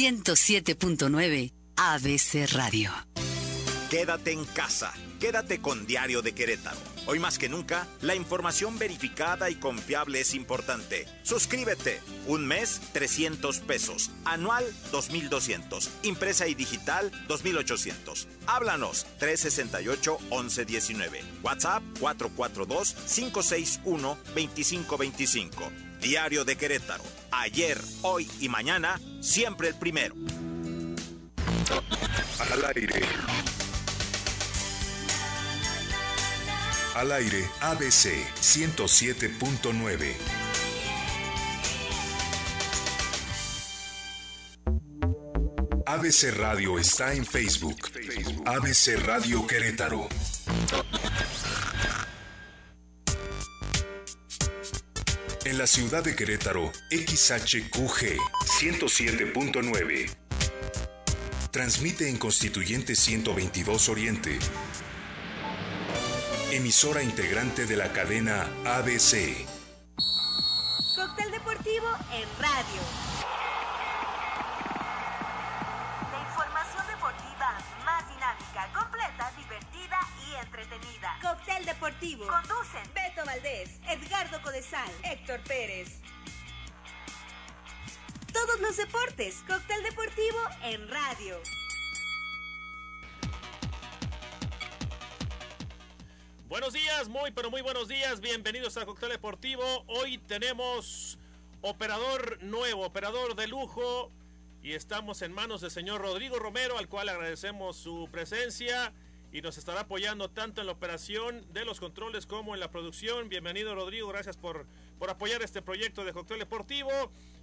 107.9 ABC Radio. Quédate en casa, quédate con Diario de Querétaro. Hoy más que nunca, la información verificada y confiable es importante. Suscríbete. Un mes, 300 pesos. Anual, 2200. Impresa y digital, 2800. Háblanos, 368-1119. WhatsApp, 442-561-2525. Diario de Querétaro. Ayer, hoy y mañana, siempre el primero. Al aire. Al aire ABC 107.9. ABC Radio está en Facebook. ABC Radio Querétaro. En la ciudad de Querétaro, XHQG 107.9. Transmite en Constituyente 122 Oriente. Emisora integrante de la cadena ABC. Cóctel deportivo en radio. Entretenida. Cóctel deportivo. Conducen Beto Valdés, Edgardo Codesal, Héctor Pérez. Todos los deportes. Cóctel deportivo en radio. Buenos días, muy pero muy buenos días. Bienvenidos a Cóctel Deportivo. Hoy tenemos operador nuevo, operador de lujo. Y estamos en manos del señor Rodrigo Romero, al cual agradecemos su presencia y nos estará apoyando tanto en la operación de los controles como en la producción. Bienvenido Rodrigo, gracias por, por apoyar este proyecto de Cóctel Deportivo.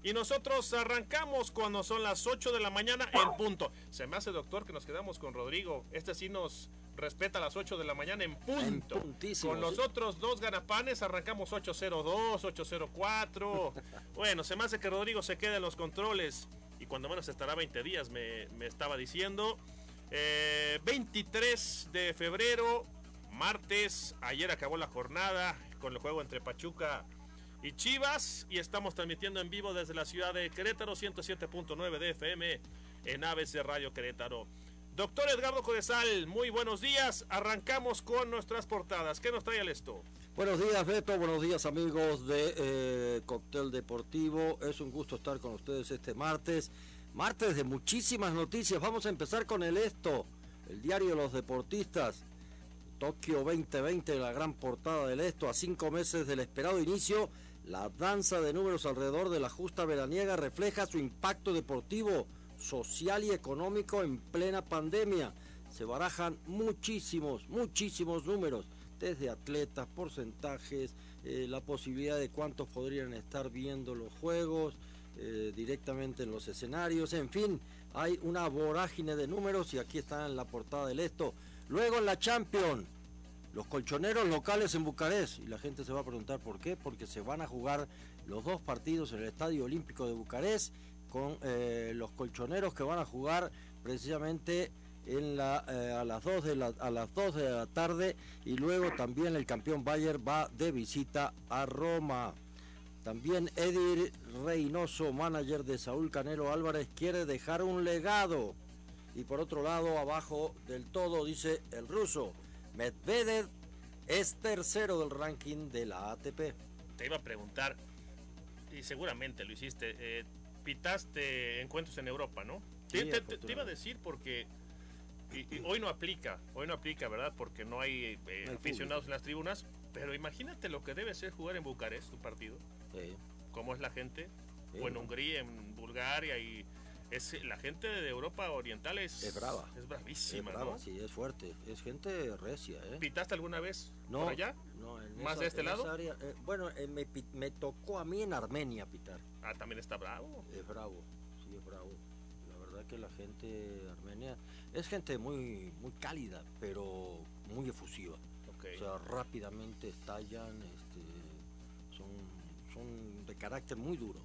Y nosotros arrancamos cuando son las 8 de la mañana en punto. Se me hace doctor que nos quedamos con Rodrigo. Este sí nos respeta a las 8 de la mañana en punto. con los otros dos ganapanes arrancamos 802, 804. bueno, se me hace que Rodrigo se quede en los controles. Y cuando menos estará 20 días, me, me estaba diciendo. Eh, 23 de febrero, martes. Ayer acabó la jornada con el juego entre Pachuca y Chivas. Y estamos transmitiendo en vivo desde la ciudad de Querétaro, 107.9 de FM en ABC Radio Querétaro. Doctor Edgardo Codesal, muy buenos días. Arrancamos con nuestras portadas. ¿Qué nos trae el esto? Buenos días, Beto. Buenos días, amigos de eh, Cóctel Deportivo. Es un gusto estar con ustedes este martes. Martes de muchísimas noticias. Vamos a empezar con el esto, el diario de los deportistas. Tokio 2020, la gran portada del esto, a cinco meses del esperado inicio, la danza de números alrededor de la justa veraniega refleja su impacto deportivo, social y económico en plena pandemia. Se barajan muchísimos, muchísimos números, desde atletas, porcentajes, eh, la posibilidad de cuántos podrían estar viendo los juegos, eh, directamente en los escenarios, en fin, hay una vorágine de números y aquí está en la portada del esto. Luego la Champions, los colchoneros locales en Bucarest, y la gente se va a preguntar por qué, porque se van a jugar los dos partidos en el Estadio Olímpico de Bucarest con eh, los colchoneros que van a jugar precisamente eh, a, las 2 de la, a las 2 de la tarde y luego también el campeón Bayern va de visita a Roma. También Edir Reynoso, manager de Saúl Canelo Álvarez, quiere dejar un legado. Y por otro lado, abajo del todo, dice el ruso, Medvedev es tercero del ranking de la ATP. Te iba a preguntar, y seguramente lo hiciste, eh, pitaste encuentros en Europa, ¿no? Sí, te, te- te iba a decir porque y- y hoy no aplica, hoy no aplica, ¿verdad? Porque no hay, eh, No hay aficionados en las tribunas, pero imagínate lo que debe ser jugar en Bucarest, tu partido, Sí, cómo es la gente, Sí, o en. Hungría, en Bulgaria, y es la gente de Europa Oriental es, Es brava. es es bravísima, brava, ¿no? sí, es fuerte. Es gente recia, ¿eh? ¿Pitaste alguna vez No, por allá? no, en ¿Más esa- de este lado? área, eh, bueno, eh, me tocó a mí en Armenia pitar. Ah, también está bravo. Es bravo, sí, es bravo. La verdad que la gente armenia es gente muy, muy cálida, pero muy efusiva. Ok. O sea, rápidamente estallan, este, son, son de carácter muy duro.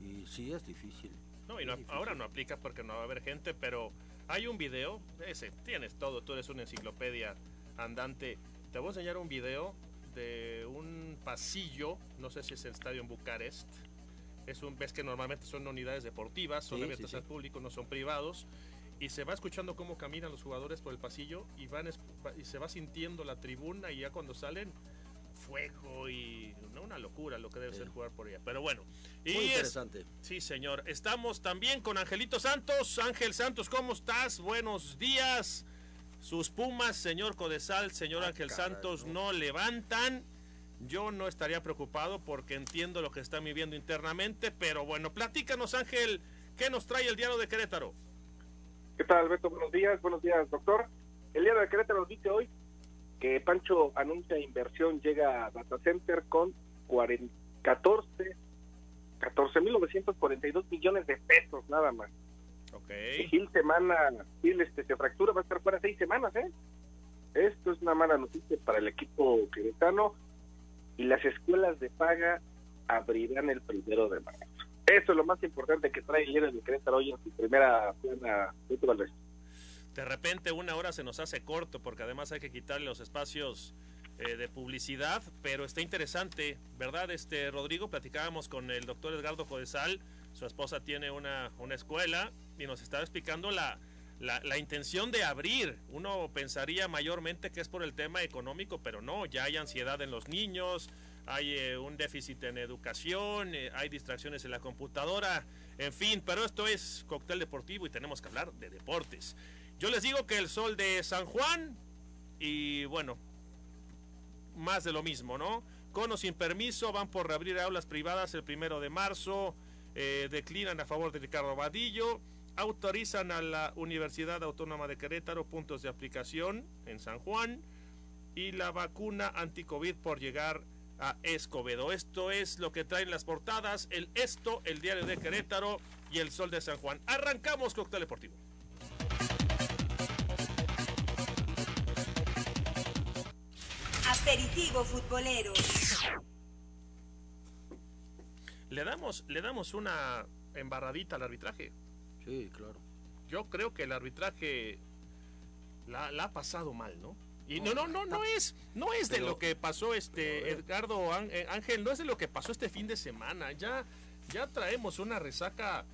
Y sí es difícil. No, y no- difícil. ahora no aplica porque no va a haber gente, pero hay un video, ese, tienes todo, tú eres una enciclopedia andante. Te voy a enseñar un video de un pasillo, no sé si es el estadio en Bucarest, Es un, ves que normalmente son unidades deportivas, son Sí, abiertas sí, al sí. público, no son privados. Y se va escuchando cómo caminan los jugadores por el pasillo y, van, y se va sintiendo la tribuna y ya cuando salen, fuego y una locura lo que debe Sí. ser jugar por allá. Pero bueno, y Muy es- interesante. Sí, señor. Estamos también con Angelito Santos. Ángel Santos, ¿cómo estás? Buenos días. Sus Pumas, señor Codesal, señor Ah, Ángel caray, Santos, no. no levantan. Yo no estaría preocupado porque entiendo lo que están viviendo internamente, pero bueno, platícanos, Ángel, ¿qué nos trae el diario de Querétaro? ¿Qué tal, Alberto? Buenos días, buenos días, doctor. El día de Querétaro nos dice hoy que Pancho anuncia inversión, llega a Data Center con 40, 14 14.942 millones de pesos nada más. Ok. Y Gil semana, Gil este, se fractura, va a estar fuera seis semanas, ¿eh? Esto es una mala noticia para el equipo queretano y las escuelas de paga abrirán el primero de marzo. Eso es lo más importante que trae el líder de Querétaro hoy en su primera plana. Valdés. De repente una hora se nos hace corto porque además hay que quitarle los espacios eh, de publicidad, pero está interesante, ¿verdad? Este Rodrigo, platicábamos con el doctor Edgardo Codesal, su esposa tiene una, una escuela y nos estaba explicando la, la, la intención de abrir. Uno pensaría mayormente que es por el tema económico, pero no, ya hay ansiedad en los niños, hay eh, un déficit en educación, eh, hay distracciones en la computadora, en fin, pero esto es cóctel deportivo y tenemos que hablar de deportes. Yo les digo que el sol de San Juan y bueno, más de lo mismo, ¿no? Con o sin permiso van por reabrir aulas privadas el primero de marzo, eh, declinan a favor de Ricardo Vadillo, autorizan a la Universidad Autónoma de Querétaro puntos de aplicación en San Juan y la vacuna anticovid por llegar a Escobedo. Esto es lo que traen las portadas, el Esto, el Diario de Querétaro y el Sol de San Juan. Arrancamos Cóctel Deportivo. Aperitivo futbolero. Le damos, le damos una embarradita al arbitraje. Sí, claro. Yo creo que el arbitraje la, la ha pasado mal, ¿no? Y no, no, no, no es, no es de Pero- lo que pasó este. Edgardo eh, Ángel, no es de lo que pasó este fin de semana. Ya, ya traemos una resaca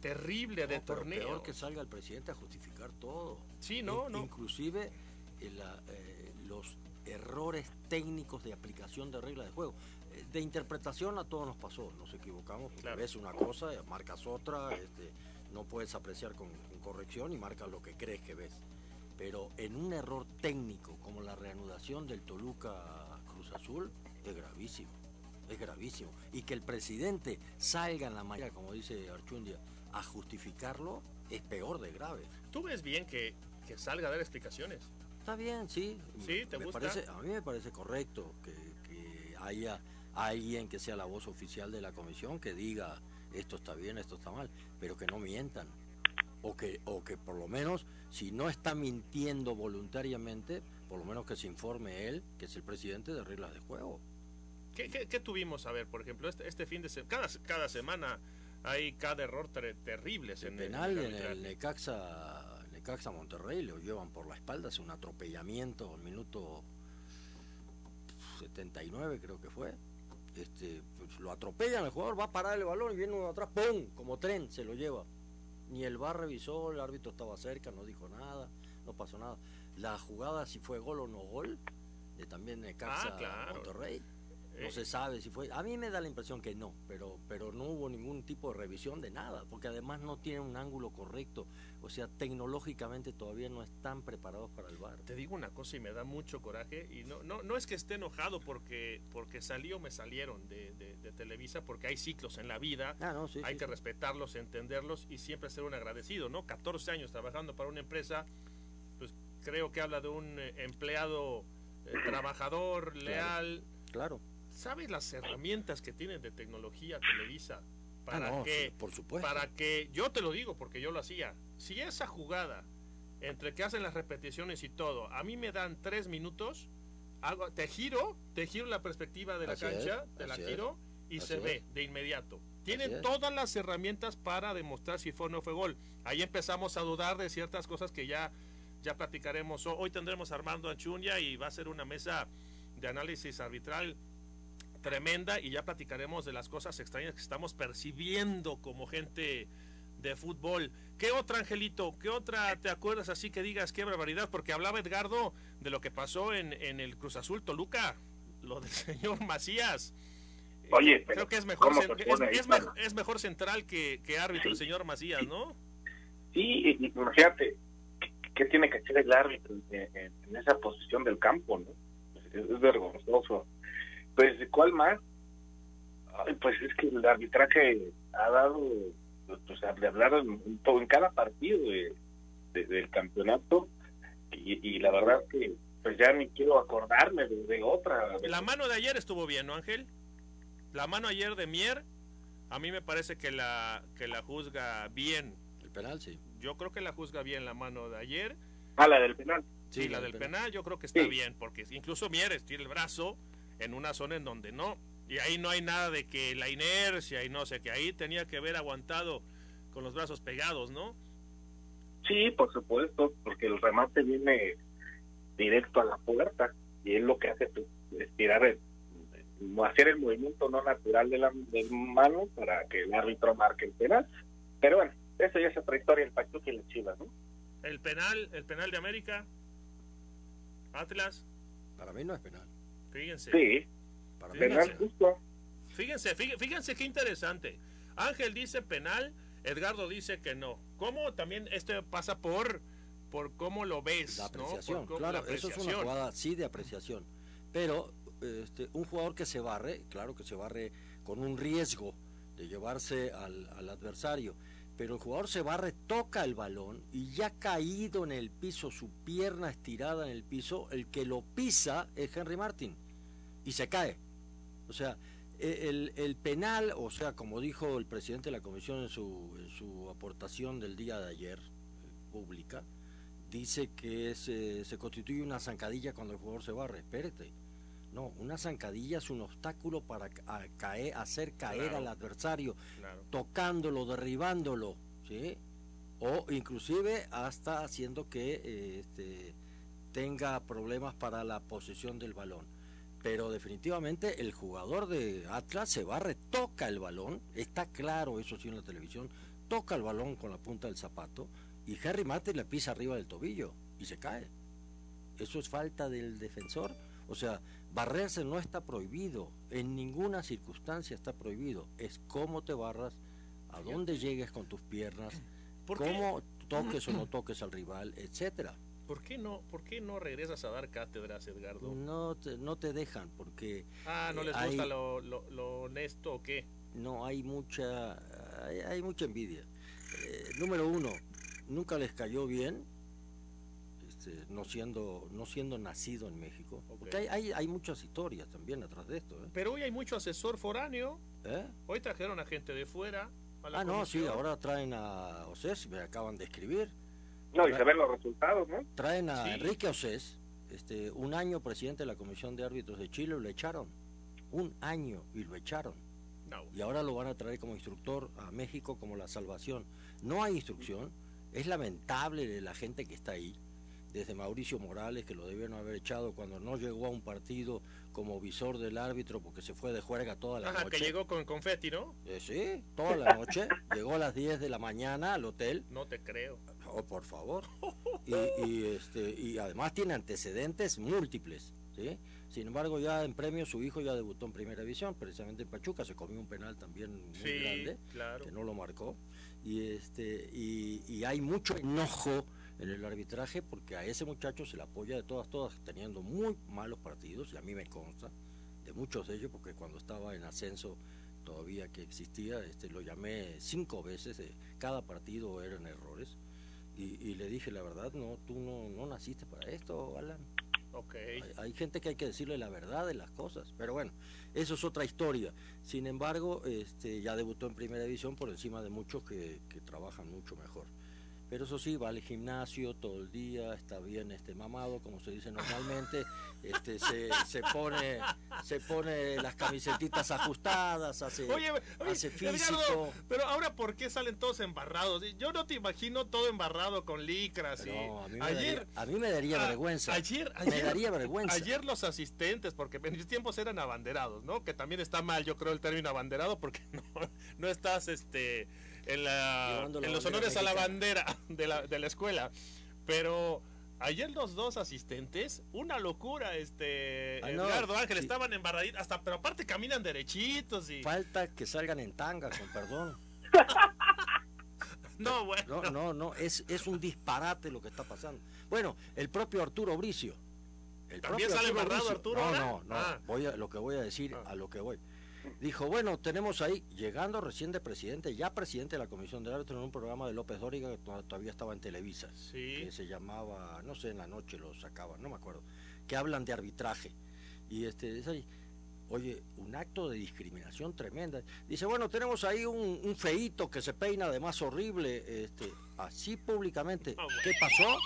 terrible de pero torneo. Peor que salga el presidente a justificar todo. Sí, no, In- no. Inclusive eh, la, eh, los errores técnicos de aplicación de reglas de juego. De interpretación a todos nos pasó, nos equivocamos, porque Claro. ves una cosa, marcas otra, este, no puedes apreciar con, con corrección y marcas lo que crees que ves. Pero en un error técnico como la reanudación del Toluca Cruz Azul, es gravísimo, es gravísimo. Y que el presidente salga en la mañana, como dice Archundia, a justificarlo, es peor de grave. ¿Tú ves bien que, que salga a dar explicaciones? Está bien, sí. Sí, ¿te Me gusta? parece- a mí me parece correcto que, que haya alguien que sea la voz oficial de la comisión que diga esto está bien, esto está mal, pero que no mientan. O que, o que por lo menos, si no está mintiendo voluntariamente, por lo menos que se informe él, que es el presidente de reglas de juego. ¿Qué, qué- qué tuvimos? A ver, por ejemplo, este, este fin de semana, cada, cada semana hay cada error ter- terribles El en penal el, en el Necaxa, Necaxa Monterrey lo llevan por la espalda, es un atropellamiento al minuto 79 creo que fue. Este, pues, lo atropellan, el jugador va a parar el balón y viene uno atrás, ¡pum! Como tren se lo lleva. Ni el bar revisó, el árbitro estaba cerca, no dijo nada, no pasó nada. La jugada, si fue gol o no gol, de también Necaxa Ah, claro. Monterrey, no Eh, se sabe si fue. A mí me da la impresión que no, pero, pero no hubo ningún tipo de revisión de nada, porque además no tienen un ángulo correcto. O sea, tecnológicamente todavía no están preparados para el bar. Te digo una cosa y me da mucho coraje y no no no es que esté enojado porque porque salí o me salieron de, de- de Televisa porque hay ciclos en la vida, Ah, no, sí, hay sí, que sí. respetarlos, entenderlos y siempre ser un agradecido, ¿no? 14 años trabajando para una empresa, pues creo que habla de un eh, empleado eh, trabajador, leal. Claro. ¿Sabes las herramientas que tiene de tecnología Televisa para ah, no, que por supuesto. para que yo te lo digo porque yo lo hacía. Si esa jugada entre que hacen las repeticiones y todo, a mí me dan tres minutos, hago, te giro, te giro la perspectiva de la Así es, cancha, te la es, giro y se es. ve de inmediato. Tienen todas las herramientas para demostrar si fue o no fue gol. Ahí empezamos a dudar de ciertas cosas que ya ya platicaremos. Ho- Hoy tendremos a Armando Anchunia y va a ser una mesa de análisis arbitral tremenda y ya platicaremos de las cosas extrañas que estamos percibiendo como gente de fútbol. ¿Qué otra, Angelito? ¿Qué otra te acuerdas así que digas qué barbaridad? Porque hablaba Edgardo de lo que pasó en, en el Cruz Azul Toluca, lo del señor Macías. Oye, creo que es mejor, es, mejor central que, que árbitro el señor Macías, ¿no? Sí, imagínate, ¿qué tiene que hacer el árbitro en, esa posición del campo, no? Es, vergonzoso. Pues, ¿cuál más? pues es que el arbitraje ha dado pues, de hablar en, en cada partido de, del campeonato y, la verdad que pues ya ni quiero acordarme de, otra. La mano de ayer estuvo bien, ¿no, Ángel? La mano ayer de Mier, a mí me parece que la que la juzga bien. El penal, sí. Yo creo que la juzga bien la mano de ayer. Ah, la del penal. Sí, la, del penal. yo creo que está bien, porque incluso Mier tiene el brazo en una zona en donde no. Y ahí no hay nada de que la inercia y no sé, que ahí tenía que haber aguantado con los brazos pegados, ¿no? Sí, por supuesto, porque el remate viene directo a la puerta y es lo que hace pues, estirar, el, hacer el movimiento no natural de la mano para que el árbitro marque el penal. Pero bueno, eso ya es otra historia, el Pachuca y la Chivas, ¿no? El penal, el penal de América, Atlas. Para mí no es penal. Fíjense. Sí. Penal justo. Fíjense, fíjense, qué interesante. Ángel dice penal, Edgardo dice que no. ¿Cómo también esto pasa por por cómo lo ves? La apreciación, claro, eso es una jugada sí de apreciación. Pero este, un jugador que se barre, claro que se barre con un riesgo de llevarse al, al adversario, pero el jugador se barre, toca el balón y ya caído en el piso, su pierna estirada en el piso, el que lo pisa es Henry Martin y se cae. O sea, e, el, penal, o sea, como dijo el presidente de la comisión en su, en su aportación del día de ayer, eh, pública, dice que se, se constituye una zancadilla cuando el jugador se barre. Espérate. No, una zancadilla es un obstáculo para caer, hacer caer al adversario, tocándolo, derribándolo, ¿sí? O inclusive hasta haciendo que eh, este, tenga problemas para la posesión del balón pero definitivamente el jugador de Atlas se barre, toca el balón, está claro eso sí en la televisión, toca el balón con la punta del zapato y Harry Martin le pisa arriba del tobillo y se cae. Eso es falta del defensor. O sea, barrerse no está prohibido, en ninguna circunstancia está prohibido. Es cómo te barras, a dónde llegues con tus piernas, cómo toques o no toques al rival, etcétera. ¿Por qué no, por qué no regresas a dar cátedras, Edgardo? No te, no te dejan porque... Ah, ¿no les gusta lo, lo, honesto o qué? No, hay mucha, hay, mucha envidia. Eh, número uno, nunca les cayó bien este, no siendo no siendo nacido en México. Porque hay, hay, hay, muchas historias también atrás de esto. ¿eh? Pero hoy hay mucho asesor foráneo. ¿Eh? Hoy trajeron a gente de fuera. ah, no, sí, ahora traen a Osés, me acaban de escribir. No, y se ven los resultados, ¿no? Traen a Enrique Osés, este, un año presidente de la Comisión de Árbitros de Chile, lo echaron. Un año y lo echaron. Y ahora lo van a traer como instructor a México como la salvación. No hay instrucción. Es lamentable la gente que está ahí desde Mauricio Morales, que lo debieron haber echado cuando no llegó a un partido como visor del árbitro porque se fue de juerga toda la noche. que llegó con confeti, ¿no? Eh, sí, toda la noche. llegó a las 10 de la mañana al hotel. No te creo. Oh, por favor. Y, este, y además tiene antecedentes múltiples, ¿sí? Sin embargo, ya en premio su hijo ya debutó en primera división, precisamente en Pachuca, se comió un penal también muy grande, que no lo marcó. Y, este, y, y hay mucho enojo en el arbitraje porque a ese muchacho se le apoya de todas, todas, teniendo muy malos partidos, y a mí me consta, de muchos de ellos, porque cuando estaba en ascenso todavía que existía, este, lo llamé cinco veces, de cada partido eran errores, y, le dije la verdad, no, tú no, no naciste para esto, Alan. Okay. Hay, gente que hay que decirle la verdad de las cosas, pero bueno, eso es otra historia. Sin embargo, este, ya debutó en primera división por encima de muchos que, que trabajan mucho mejor. Pero eso sí, va al gimnasio todo el día, está bien este mamado, como se dice normalmente, este se, se pone se pone las camisetitas ajustadas, hace, Oye, oye, hace físico. Pero ahora ¿por qué salen todos embarrados? Yo no te imagino todo embarrado con licras y No, a mí me ayer daría, a mí me daría ah, vergüenza. Ayer, me ayer- daría vergüenza. Ayer los asistentes, porque en mis tiempos eran abanderados, ¿no? Que también está mal, yo creo, el término abanderado, porque no, no estás este en, la, los honores a la bandera de la, de la escuela. Pero ayer los dos asistentes, una locura, este Ah, no, Edgardo Ángel, sí. estaban embarraditos, hasta, pero aparte caminan derechitos y. Falta que salgan en tanga, con perdón. No, bueno. No, no, no, es, es un disparate lo que está pasando. Bueno, el propio Arturo Bricio. El ¿También propio sale embarrado Arturo No, no, no. Ah. Voy a, lo que voy a decir, Ah. a lo que voy. Dijo, bueno, tenemos ahí, llegando recién de presidente, ya presidente de la Comisión de Árbitros en un programa de López Dóriga que to- todavía estaba en Televisa. Sí. Que se llamaba, no sé, en la noche lo sacaban, no me acuerdo. Que hablan de arbitraje. Y este, dice ahí, Oye, un acto de discriminación tremenda. Dice, bueno, tenemos ahí un, un feíto que se peina además horrible, este, así públicamente. Ah, bueno. ¿Qué pasó?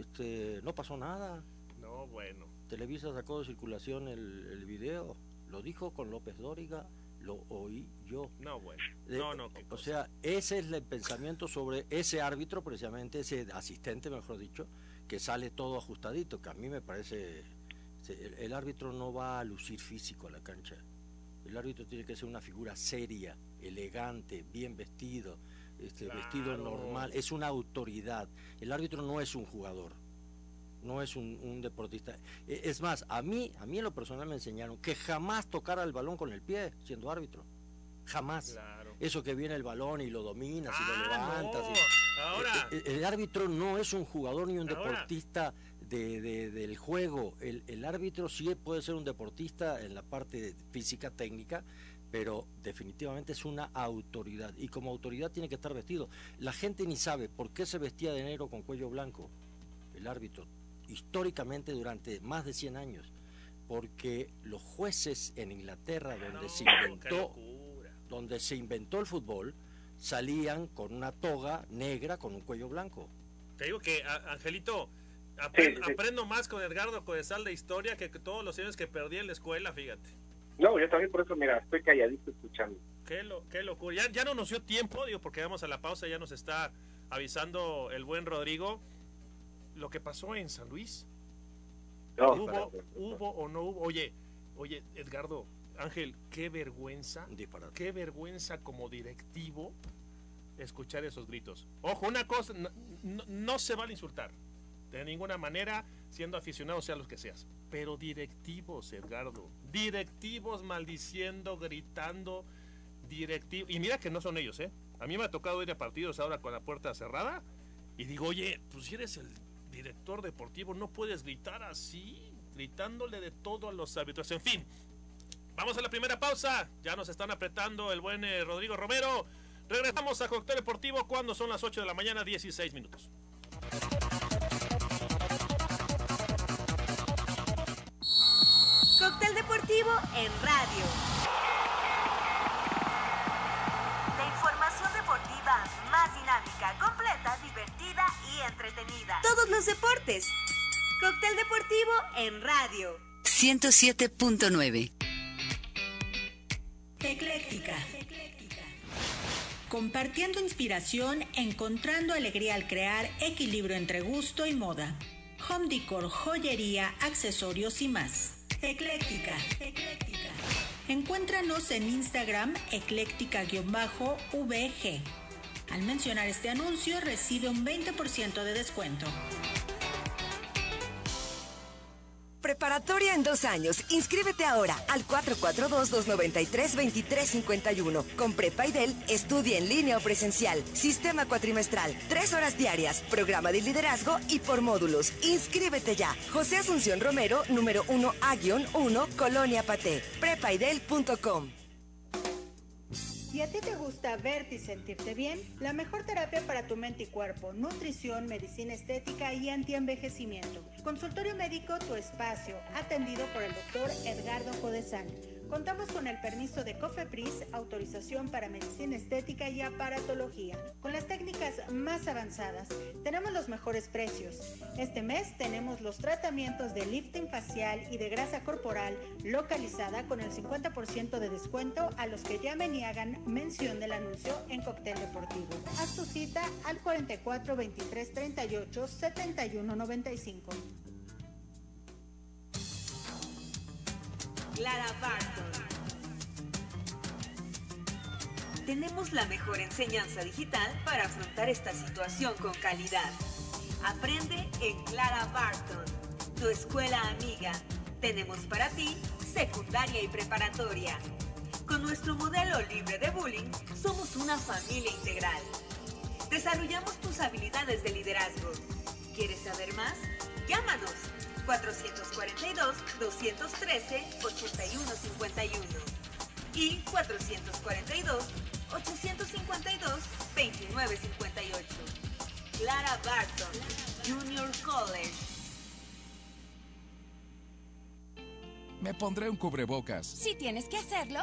Este, no pasó nada. No, bueno. Televisa sacó de circulación el, el video, lo dijo con López Dóriga, lo oí yo. No, bueno. De- No, no, qué o cosa. sea, ese es el pensamiento sobre ese árbitro, precisamente, ese asistente, mejor dicho, que sale todo ajustadito, que a mí me parece... El, el árbitro no va a lucir físico a la cancha. El árbitro tiene que ser una figura seria, elegante, bien vestido, este, vestido normal. Es una autoridad. El árbitro no es un jugador, no es un, un deportista. E- Es más, a mí, a mí en lo personal me enseñaron que jamás tocara el balón con el pie siendo árbitro. Jamás. Claro. Eso que viene el balón y lo dominas y lo Ah, levantas. no. y- Ahora, el, el árbitro no es un jugador ni un Ahora. deportista de, de- del juego. El, el árbitro sí puede ser un deportista en la parte física, técnica, pero definitivamente es una autoridad. Y como autoridad tiene que estar vestido. La gente ni sabe por qué se vestía de negro con cuello blanco. El árbitro, históricamente durante más de 100 años. Porque los jueces en Inglaterra, donde se no, inventó locura. donde se inventó el fútbol, salían con una toga negra con un cuello blanco. Te digo que, a- Angelito, apren- Sí, sí. aprendo más con Edgardo Codesal de historia que que todos los años que perdí en la escuela, fíjate. No, yo también por eso, mira, estoy calladito escuchando. Qué, lo, qué locura. Ya, ya no nos dio tiempo, digo, porque vamos a la pausa, ya nos está avisando el buen Rodrigo lo que pasó en San Luis. No, ¿Hubo, hubo o no hubo? Oye, oye, Edgardo, Ángel, qué vergüenza, disparate. qué vergüenza como directivo escuchar esos gritos. Ojo, una cosa, no, no- no se vale insultar. De ninguna manera, siendo aficionado, sea los que seas. Pero directivos, Edgardo. Directivos maldiciendo, gritando. Directivos. Y mira que no son ellos, ¿eh? A mí me ha tocado ir a partidos ahora con la puerta cerrada. Y digo, oye, pues si eres el director deportivo, no puedes gritar así, gritándole de todo a los árbitros. En fin, vamos a la primera pausa. Ya nos están apretando el buen eh, Rodrigo Romero. Regresamos a Cóctel Deportivo cuando son las 8 de la mañana, 16 minutos. Cóctel deportivo en radio. Entretenida. Todos los deportes. Cóctel deportivo en radio. 107.9. Ecléctica. Compartiendo inspiración, encontrando alegría al crear equilibrio entre gusto y moda. Home decor, joyería, accesorios y más. Ecléctica. Ecléctica. Encuéntranos en Instagram ecléctica-vg. Al mencionar este anuncio recibe un 20% de descuento. Preparatoria en dos años. Inscríbete ahora al 442-293-2351. Con Prepaidel, estudia en línea o presencial. Sistema cuatrimestral. Tres horas diarias. Programa de liderazgo y por módulos. Inscríbete ya. José Asunción Romero, número 1A-1, Colonia Paté. Prepaidel.com. Si a ti te gusta verte y sentirte bien, la mejor terapia para tu mente y cuerpo, nutrición, medicina estética y antienvejecimiento. Consultorio médico Tu Espacio, atendido por el doctor Edgardo Codesal. Contamos con el permiso de COFEPRIS, autorización para medicina estética y aparatología, con las técnicas más avanzadas. Tenemos los mejores precios. Este mes tenemos los tratamientos de lifting facial y de grasa corporal localizada con el 50% de descuento a los que llamen y hagan mención del anuncio en Cóctel Deportivo. Haz tu cita al 44 23 38 71 95. Clara Barton. Tenemos la mejor enseñanza digital para afrontar esta situación con calidad. Aprende en Clara Barton, tu escuela amiga. Tenemos para ti secundaria y preparatoria. Con nuestro modelo libre de bullying, somos una familia integral. Desarrollamos tus habilidades de liderazgo. ¿Quieres saber más? Llámanos 442-213-8151 y 442-852-2958. Clara Barton, Junior College. Me pondré un cubrebocas. Si tienes que hacerlo,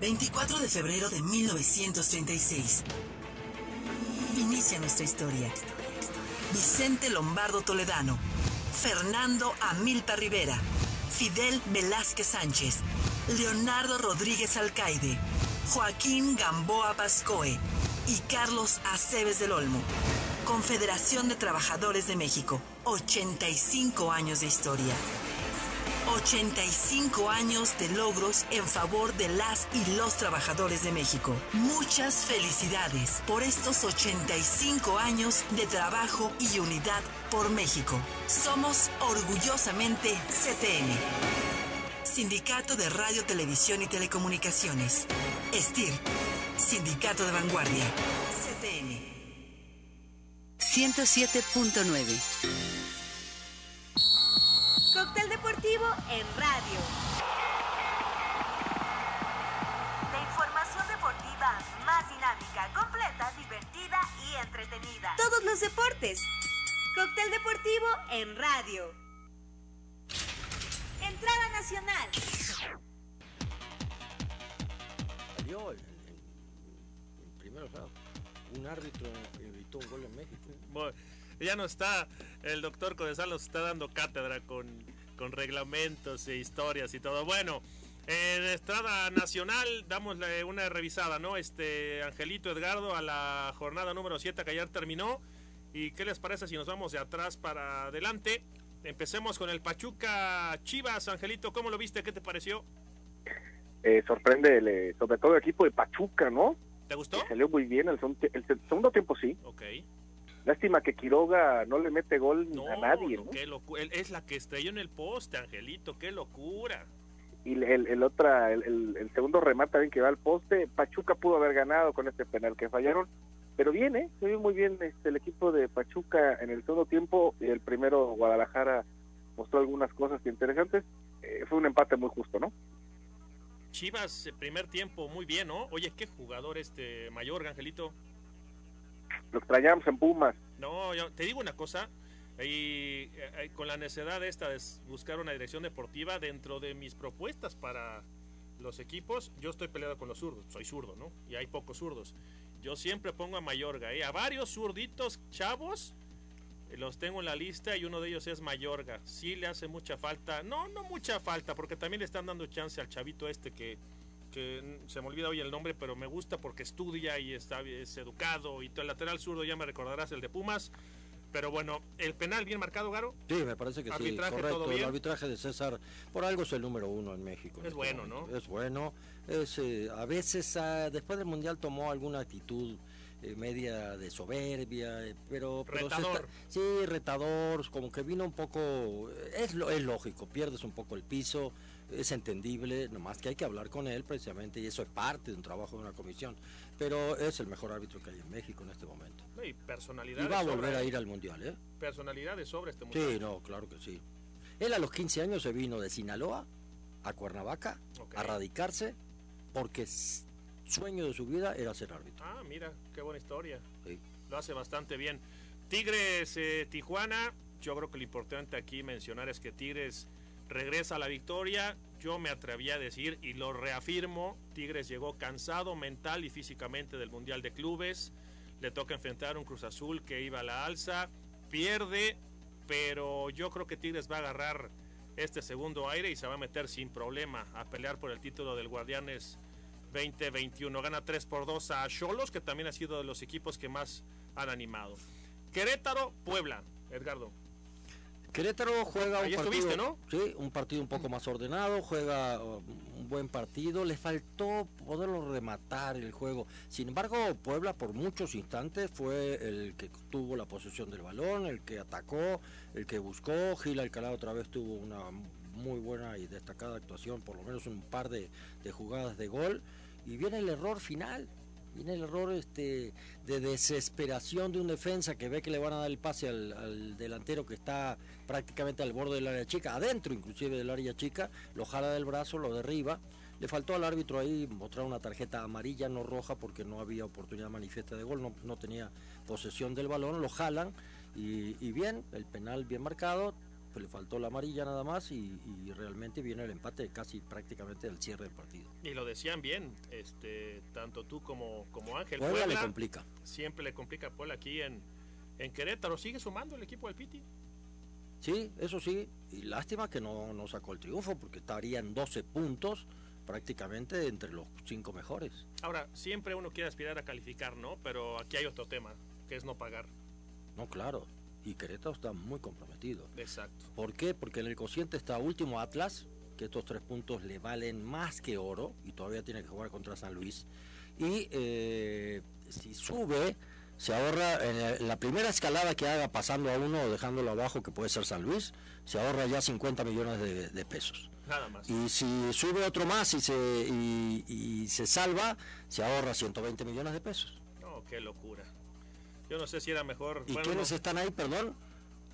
24 de febrero de 1936. Inicia nuestra historia. Vicente Lombardo Toledano, Fernando Amilpa Rivera, Fidel Velázquez Sánchez, Leonardo Rodríguez Alcaide, Joaquín Gamboa Pascoe y Carlos Aceves del Olmo. Confederación de Trabajadores de México, 85 años de historia. 85 años de logros en favor de las y los trabajadores de México. Muchas felicidades por estos 85 años de trabajo y unidad por México. Somos orgullosamente CTN. Sindicato de Radio, Televisión y Telecomunicaciones. STIR. Sindicato de Vanguardia. CTN. 107.9 Cóctel Deportivo en radio. La información deportiva más dinámica, completa, divertida y entretenida. Todos los deportes. Cóctel Deportivo en radio. Entrada nacional. Salió el, primero, un árbitro evitó un gol en México. Bueno, ya no está, el doctor Codesal nos está dando cátedra con, con reglamentos e historias y todo. Bueno, en Estrada Nacional damos una revisada, ¿no? Este Angelito Edgardo a la jornada número 7 que ayer terminó. ¿Y qué les parece si nos vamos de atrás para adelante? Empecemos con el Pachuca Chivas. Angelito, ¿cómo lo viste? ¿Qué te pareció? Eh, sorprende, sobre todo el equipo de Pachuca, ¿no? ¿Te gustó? salió muy bien, el, el, segundo tiempo sí. Ok. Lástima que Quiroga no le mete gol a nadie. ¿no? Qué es la que estrelló en el poste, Angelito, qué locura. Y el, el, otra, el, el, segundo remate también que va al poste, Pachuca pudo haber ganado con este penal que fallaron, pero bien, ¿eh? Se vio muy bien este, el equipo de Pachuca en el segundo tiempo y el primero Guadalajara mostró algunas cosas interesantes. Eh, fue un empate muy justo, ¿no? Chivas, primer tiempo, muy bien, ¿no? Oye, qué jugador este Mayor, Angelito. Lo extrañamos en Pumas. No, yo te digo una cosa. Y, eh, con la necesidad esta de buscar una dirección deportiva dentro de mis propuestas para los equipos, yo estoy peleado con los zurdos, soy zurdo, ¿no? Y hay pocos zurdos. Yo siempre pongo a Mayorga, ¿eh? a varios zurditos chavos, eh, los tengo en la lista y uno de ellos es Mayorga. Sí le hace mucha falta, no, no mucha falta, porque también le están dando chance al chavito este que que se me olvida hoy el nombre, pero me gusta porque estudia y está, es educado. Y el lateral zurdo ya me recordarás el de Pumas. Pero bueno, el penal bien marcado, Garo. Sí, me parece que sí. Correcto. El arbitraje de César, por algo es el número uno en México. Es este bueno, ¿no? Es bueno. Es, eh, a veces, ah, después del Mundial tomó alguna actitud eh, media de soberbia, eh, pero... retador. sí, retador, como que vino un poco... Es, es lógico, pierdes un poco el piso es entendible, nomás que hay que hablar con él precisamente y eso es parte de un trabajo de una comisión. Pero es el mejor árbitro que hay en México en este momento. y personalidad. Y va a volver a ir al Mundial, ¿eh? Personalidad de sobre este Mundial. Sí, no, claro que sí. Él a los 15 años se vino de Sinaloa a Cuernavaca a radicarse porque sueño de su vida era ser árbitro. Ah, mira, qué buena historia. Lo hace bastante bien. Tigres eh, Tijuana, yo creo que lo importante aquí mencionar es que Tigres regresa la victoria. Yo me atreví a decir y lo reafirmo, Tigres llegó cansado mental y físicamente del Mundial de Clubes. Le toca enfrentar un Cruz Azul que iba a la alza, pierde, pero yo creo que Tigres va a agarrar este segundo aire y se va a meter sin problema a pelear por el título del Guardianes 2021. Gana 3 por 2 a Cholos, que también ha sido de los equipos que más han animado. Querétaro, Puebla, Edgardo. Querétaro juega un partido, ¿no? Sí, un partido un poco más ordenado, juega uh, un buen partido, le faltó poderlo rematar el juego. Sin embargo, Puebla por muchos instantes fue el que tuvo la posesión del balón, el que atacó, el que buscó. Gil Alcalá otra vez tuvo una muy buena y destacada actuación, por lo menos un par de, de jugadas de gol. Y viene el error final, Viene el error este, de desesperación de un defensa que ve que le van a dar el pase al, delantero que está prácticamente al borde del área chica, adentro inclusive del área chica, lo jala del brazo, lo derriba. Le faltó al árbitro ahí mostrar una tarjeta amarilla, no roja, porque no había oportunidad manifiesta de gol, no, tenía posesión del balón, lo jalan y bien, el penal bien marcado, pues le faltó la amarilla nada más y, realmente viene el empate casi prácticamente del cierre del partido. Y lo decían bien, este, tanto tú como, como Ángel. Puebla, le complica. Siempre le complica a Puebla aquí en, en Querétaro. ¿Sigue sumando el equipo del Piti? Sí, eso sí, y lástima que no, no sacó el triunfo porque estarían 12 puntos prácticamente entre los cinco mejores. Ahora, siempre uno quiere aspirar a calificar, ¿no? Pero aquí hay otro tema, que es no pagar. No, claro, y Querétaro está muy comprometido. Exacto. ¿Por qué? Porque en el cociente está último Atlas, que estos tres puntos le valen más que oro y todavía tiene que jugar contra San Luis. Y eh, si sube, se ahorra en la primera escalada que haga pasando a uno o dejándolo abajo, que puede ser San Luis, se ahorra ya 50 millones de, pesos. Nada más. Y si sube otro más y se, y se salva, se ahorra 120 millones de pesos. No, qué locura. Yo no sé si era mejor. ¿Y quiénes están ahí, perdón?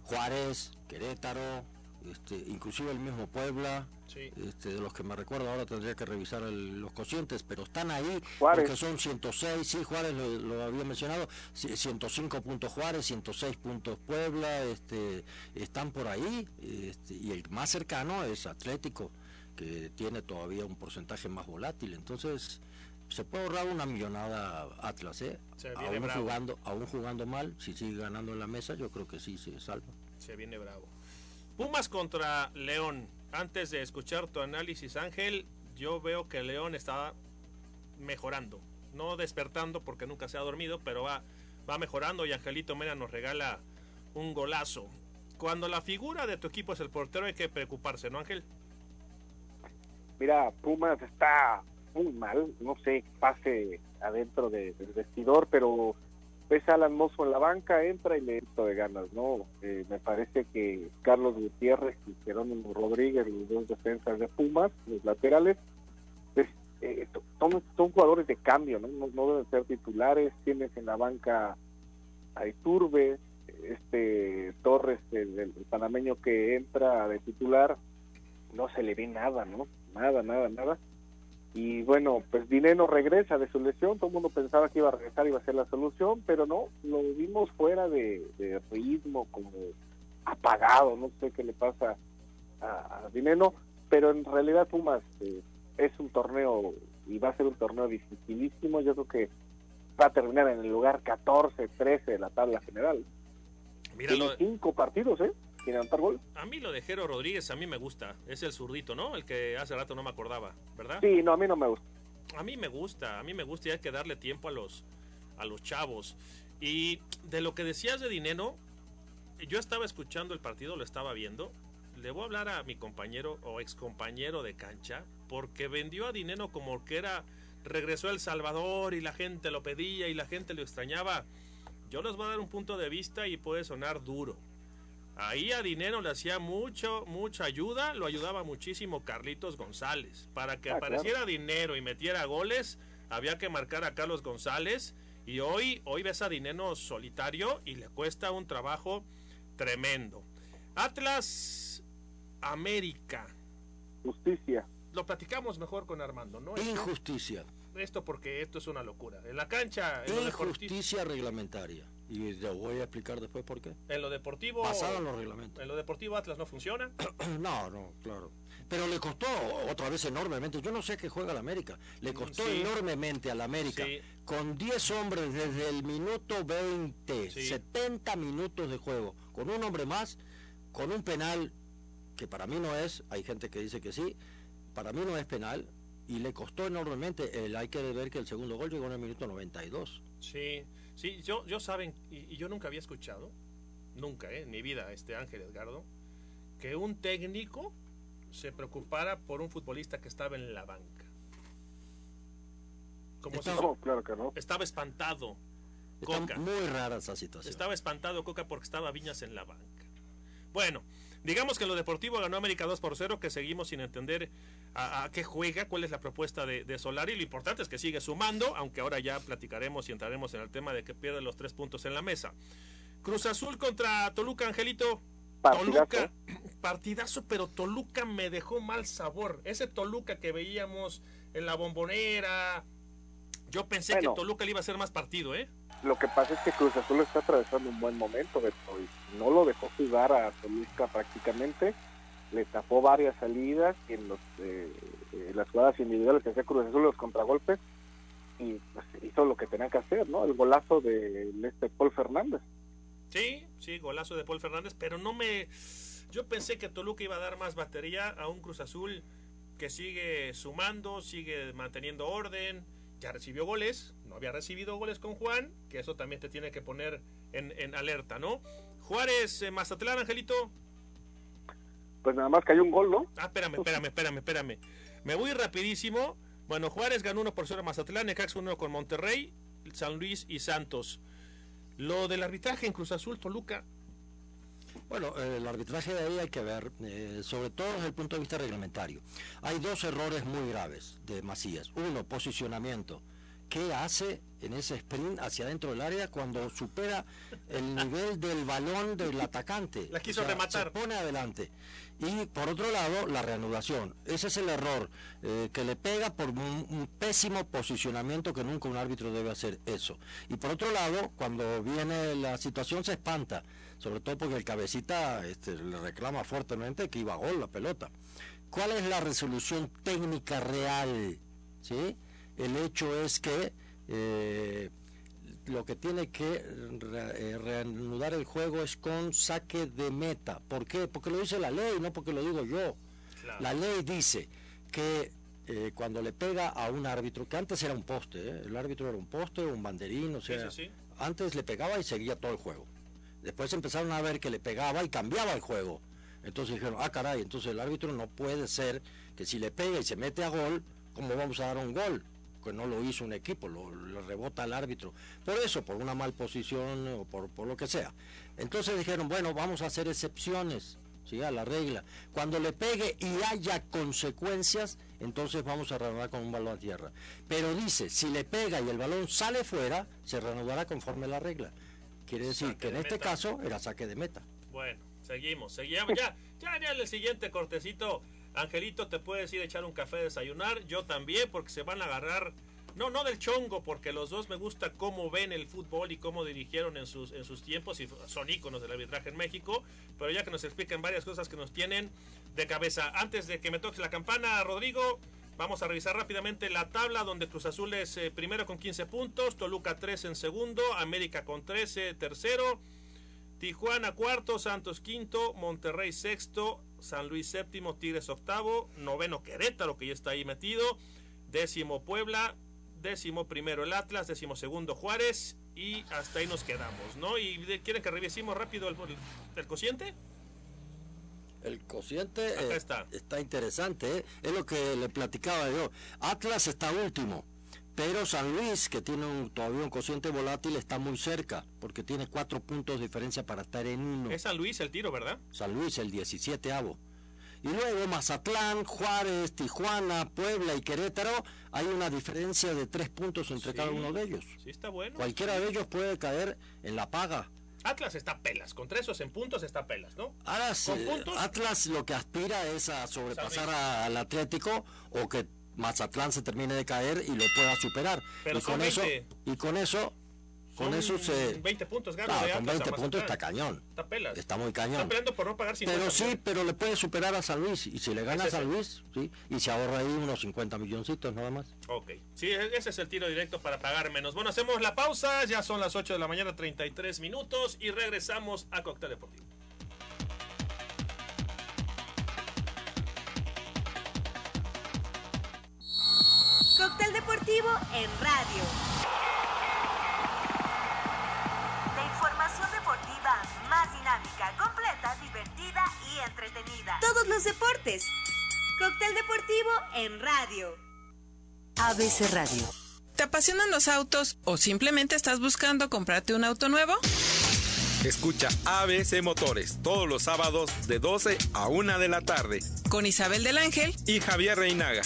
Juárez, Querétaro, este, inclusive el mismo Puebla, este, de los que me recuerdo ahora tendría que revisar los cocientes, pero están ahí porque son 106, sí, Juárez lo, había mencionado, 105 puntos Juárez, 106 puntos Puebla, este, están por ahí, este, y el más cercano es Atlético, que tiene todavía un porcentaje más volátil, entonces se puede ahorrar una millonada Atlas, ¿eh? aún jugando, aún jugando mal, si sigue ganando en la mesa, yo creo que sí se salva. Se viene bravo. Pumas contra León. Antes de escuchar tu análisis, Ángel, yo veo que León está mejorando. No despertando porque nunca se ha dormido, pero va, va mejorando y Angelito Mena nos regala un golazo. Cuando la figura de tu equipo es el portero hay que preocuparse, ¿no, Ángel? Mira, Pumas está muy mal, no sé pase adentro del vestidor, pero ves a Alan Mozo en la banca, entra y le entra de ganas, ¿no? Eh, me parece que Carlos Gutiérrez y Jerónimo Rodríguez, los dos defensas de Pumas, los laterales, pues, eh, son, son, jugadores de cambio, ¿no? ¿no? deben ser titulares, tienes en la banca a Iturbe, este Torres, el, el panameño que entra de titular, no se le ve nada, ¿no? Nada, nada, nada y bueno, pues Dineno regresa de su lesión, todo el mundo pensaba que iba a regresar, y iba a ser la solución, pero no, lo vimos fuera de, ritmo, como apagado, no sé qué le pasa a, Dineno, pero en realidad Pumas eh, es un torneo y va a ser un torneo dificilísimo, yo creo que va a terminar en el lugar 14, 13 de la tabla general. Mira, cinco partidos, ¿eh? A mí lo de Jero Rodríguez, a mí me gusta. Es el zurdito, ¿no? El que hace rato no me acordaba, ¿verdad? Sí, no, a mí no me gusta. A mí me gusta, a mí me gusta y hay que darle tiempo a los, a los chavos. Y de lo que decías de Dineno, yo estaba escuchando el partido, lo estaba viendo. Le voy a hablar a mi compañero o ex compañero de cancha, porque vendió a Dineno como que era, regresó a El Salvador y la gente lo pedía y la gente lo extrañaba. Yo les voy a dar un punto de vista y puede sonar duro Ahí a Dinero le hacía mucho, mucha ayuda, lo ayudaba muchísimo Carlitos González. Para que Ah, apareciera dinero y metiera goles, había que marcar a Carlos González. Y hoy, hoy ves a Dinero solitario y le cuesta un trabajo tremendo. Atlas América. Justicia. Lo platicamos mejor con Armando, ¿no? Injusticia. Esto porque esto es una locura. En la cancha, en Injusticia reglamentaria. Y te voy a explicar después por qué. en lo deportivo, Basado en los reglamentos. en lo deportivo Atlas no funciona. No, no, claro. Pero le costó otra vez enormemente. Yo no sé qué juega la América. Le costó Sí. enormemente a la América. Sí. Con 10 hombres desde el minuto 20, Sí. 70 minutos de juego. Con un hombre más, con un penal que para mí no es. Hay gente que dice que sí. Para mí no es penal. Y le costó enormemente. El, hay que ver que el segundo gol llegó en el minuto 92. Sí, sí, yo, yo saben, y, y yo nunca había escuchado, nunca, eh, en mi vida, este Ángel Edgardo, que un técnico se preocupara por un futbolista que estaba en la banca. Como si No, claro que no. estaba espantado. Está Coca. muy rara esa situación. Estaba espantado Coca porque estaba Viñas en la banca. Bueno, digamos que en lo deportivo ganó América 2 por 0, que seguimos sin entender a, a qué juega, cuál es la propuesta de, de Solari. Lo importante es que sigue sumando, aunque ahora ya platicaremos y entraremos en el tema de que pierde los tres puntos en la mesa. Cruz Azul contra Toluca, Angelito. Partidazo. Toluca, partidazo, pero Toluca me dejó mal sabor. Ese Toluca que veíamos en la bombonera. Yo pensé Bueno. que Toluca le iba a hacer más partido, ¿eh? Lo que pasa es que Cruz Azul está atravesando un buen momento, Beto, y no lo dejó jugar a Toluca prácticamente, le tapó varias salidas en los, eh, eh, las jugadas individuales que hacía Cruz Azul, los contragolpes, y pues, hizo lo que tenía que hacer, ¿no? El golazo de este Paul Fernández. Sí, sí, golazo de Paul Fernández, pero no me... Yo pensé que Toluca iba a dar más batería a un Cruz Azul que sigue sumando, sigue manteniendo orden, ya recibió goles, no había recibido goles con Juan, que eso también te tiene que poner en, en alerta, ¿no? Juárez, eh, Mazatlán, Angelito. Pues nada más que hay un gol, ¿no? Ah, espérame, espérame, espérame, espérame. Me voy rapidísimo. Bueno, Juárez ganó 1 por 0 a Mazatlán, Necaxa 1 con Monterrey, San Luis y Santos. Lo del arbitraje en Cruz Azul, Toluca, Bueno, eh, el arbitraje de ahí hay que ver, eh, sobre todo desde el punto de vista reglamentario. Hay dos errores muy graves de Macías. Uno, posicionamiento. ¿Qué hace en ese sprint hacia adentro del área cuando supera el nivel del balón del atacante? La quiso rematar. Se pone adelante. Y por otro lado, la reanudación. Ese es el error eh, que le pega por un, un pésimo posicionamiento que nunca un árbitro debe hacer eso. Y por otro lado, cuando viene la situación se espanta, sobre todo porque el cabecita este, le reclama fuertemente que iba a gol la pelota. ¿Cuál es la resolución técnica real? ¿Sí? El hecho es que eh, lo que tiene que re- eh, reanudar el juego es con saque de meta. ¿Por qué? Porque lo dice la ley, no porque lo digo yo. La ley dice que eh, cuando le pega a un árbitro, que antes era un poste, ¿eh? el árbitro era un poste, un banderín, o sea, sí. antes le pegaba y seguía todo el juego. Después empezaron a ver que le pegaba y cambiaba el juego. Entonces dijeron, ah, caray, entonces el árbitro no puede ser que si le pega y se mete a gol, ¿cómo vamos a dar un gol? Que no lo hizo un equipo, lo, lo rebota al árbitro. Por eso, por una mal posición o por, por lo que sea. Entonces dijeron, bueno, vamos a hacer excepciones. ¿sí? a la regla. Cuando le pegue y haya consecuencias, entonces vamos a reanudar con un balón a tierra. Pero dice, si le pega y el balón sale fuera, se reanudará conforme la regla. Quiere decir Saque que en este caso era saque de meta. Bueno, seguimos, seguimos. Ya, ya, ya el siguiente cortecito, Angelito, te puedes ir a echar un café a desayunar. Yo también, porque se van a agarrar. No, no del chongo, porque los dos me gusta cómo ven el fútbol y cómo dirigieron en sus, en sus tiempos y son íconos del arbitraje en México. Pero ya que nos expliquen varias cosas que nos tienen de cabeza. Antes de que me toque la campana, Rodrigo, vamos a revisar rápidamente la tabla donde Cruz Azul es eh, primero con 15 puntos, Toluca 3 en segundo, América con 13 tercero. Tijuana cuarto, Santos quinto, Monterrey sexto, San Luis séptimo, Tigres octavo, noveno Querétaro que ya está ahí metido, décimo Puebla, décimo primero el Atlas, décimo segundo Juárez y hasta ahí nos quedamos, ¿no? ¿Y quieren que revisemos rápido el, el- el cociente? El cociente Acá eh, está. interesante, ¿eh? es lo que le platicaba yo. Atlas está último, Pero San Luis, que tiene un, todavía un cociente volátil, está muy cerca, porque tiene cuatro puntos de diferencia para estar en uno. Es San Luis el tiro, ¿verdad? San Luis, el 17 avo. Y luego Mazatlán, Juárez, Tijuana, Puebla y Querétaro, hay una diferencia de tres puntos entre cada uno de ellos. Sí, está bueno. Cualquiera de ellos puede caer en la paga. Atlas está pelas, con tres en puntos está pelas, ¿no? Ahora, Atlas lo que aspira es a sobrepasar al Atlético o que Mazatlán se termine de caer y lo pueda superar. Pero y con eso y con eso con eso se 20 puntos gana con 20 puntos está cañón. Está pelas. Está muy cañón. Está peleando por no pagar 50 Pero sí, pero le puede superar a San Luis y si le gana a San Luis, sí, y se ahorra ahí unos 50 milloncitos nada más. Ok. Sí, e-, ese es el tiro directo para pagar menos. Bueno, hacemos la pausa, ya son las 8 de la mañana 33 minutos y regresamos a Cóctel Deportivo. Cóctel Deportivo en radio. La información deportiva más dinámica, completa, divertida y entretenida. Todos los deportes. Cóctel Deportivo en radio. ABC Radio. ¿Te apasionan los autos o simplemente estás buscando comprarte un auto nuevo? Escucha ABC Motores todos los sábados de 12 a 1 de la tarde. Con Isabel del Ángel y Javier Reinaga.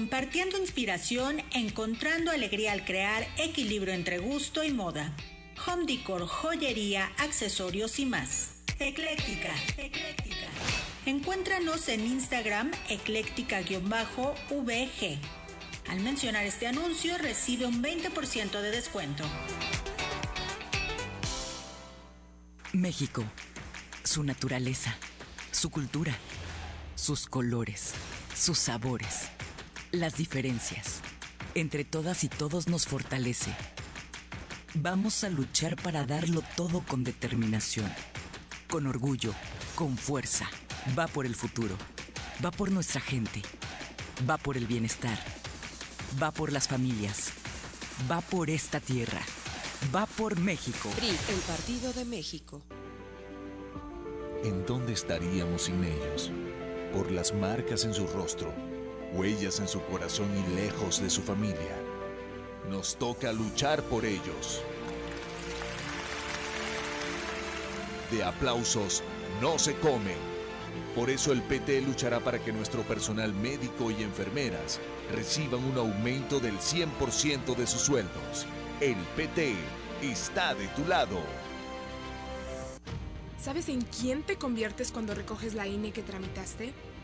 Compartiendo inspiración, encontrando alegría al crear equilibrio entre gusto y moda. Home decor, joyería, accesorios y más. Ecléctica. Ecléctica. Encuéntranos en Instagram ecléctica-vg. Al mencionar este anuncio recibe un 20% de descuento. México, su naturaleza, su cultura sus colores, sus sabores, las diferencias. Entre todas y todos nos fortalece. Vamos a luchar para darlo todo con determinación, con orgullo, con fuerza. Va por el futuro, va por nuestra gente, va por el bienestar, va por las familias, va por esta tierra, va por México. PRI, el Partido de México. ¿En dónde estaríamos sin ellos? por las marcas en su rostro, huellas en su corazón y lejos de su familia. Nos toca luchar por ellos. De aplausos no se come. Por eso el PT luchará para que nuestro personal médico y enfermeras reciban un aumento del 100% de sus sueldos. El PT está de tu lado. ¿Sabes en quién te conviertes cuando recoges la INE que tramitaste?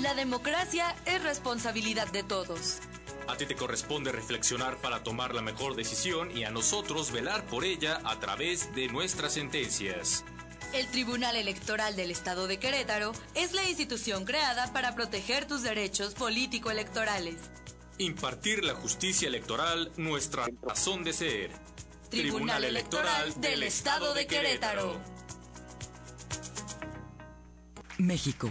La democracia es responsabilidad de todos. A ti te corresponde reflexionar para tomar la mejor decisión y a nosotros velar por ella a través de nuestras sentencias. El Tribunal Electoral del Estado de Querétaro es la institución creada para proteger tus derechos político-electorales. Impartir la justicia electoral, nuestra razón de ser. Tribunal, Electoral del Estado de Querétaro. México